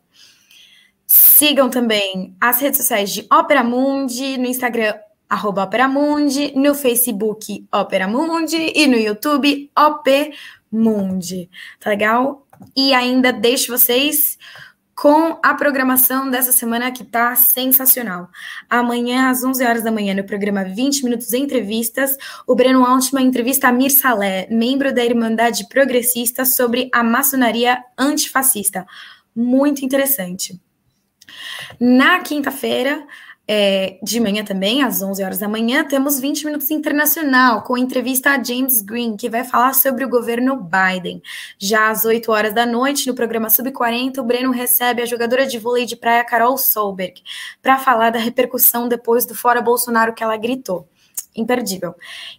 Sigam também as redes sociais de Opera Mundi, no Instagram, arroba Opera Mundi, no Facebook, Opera Mundi, e no YouTube, OP Mundi. Tá legal? E ainda deixo vocês com a programação dessa semana que tá sensacional. Amanhã, às 11 horas da manhã, no programa 20 Minutos Entrevistas, o Breno Altman entrevista a Mir Salé, membro da Irmandade Progressista, sobre a maçonaria antifascista. Muito interessante. Na quinta-feira, é, de manhã também, às 11 horas da manhã, temos 20 Minutos Internacional, com entrevista a James Green, que vai falar sobre o governo Biden. Já às 8 horas da noite, no programa Sub-40, o Breno recebe a jogadora de vôlei de praia Carol Solberg, para falar da repercussão depois do Fora Bolsonaro que ela gritou imperdível.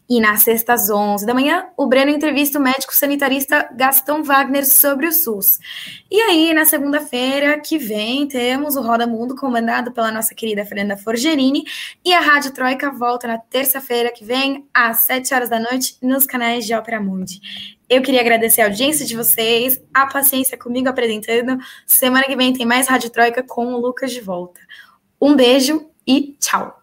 E na sexta, às 11 da manhã, o Breno entrevista o médico sanitarista Gastão Wagner sobre o SUS. E aí, na segunda-feira que vem, temos o Roda Mundo, comandado pela nossa querida Fernanda Forgerini, e a Rádio Troika volta na terça-feira que vem, às 7 horas da noite, nos canais de Ópera Mundi. Eu queria agradecer a audiência de vocês, a paciência comigo apresentando. Semana que vem tem mais Rádio Troika com o Lucas de volta. Um beijo e tchau!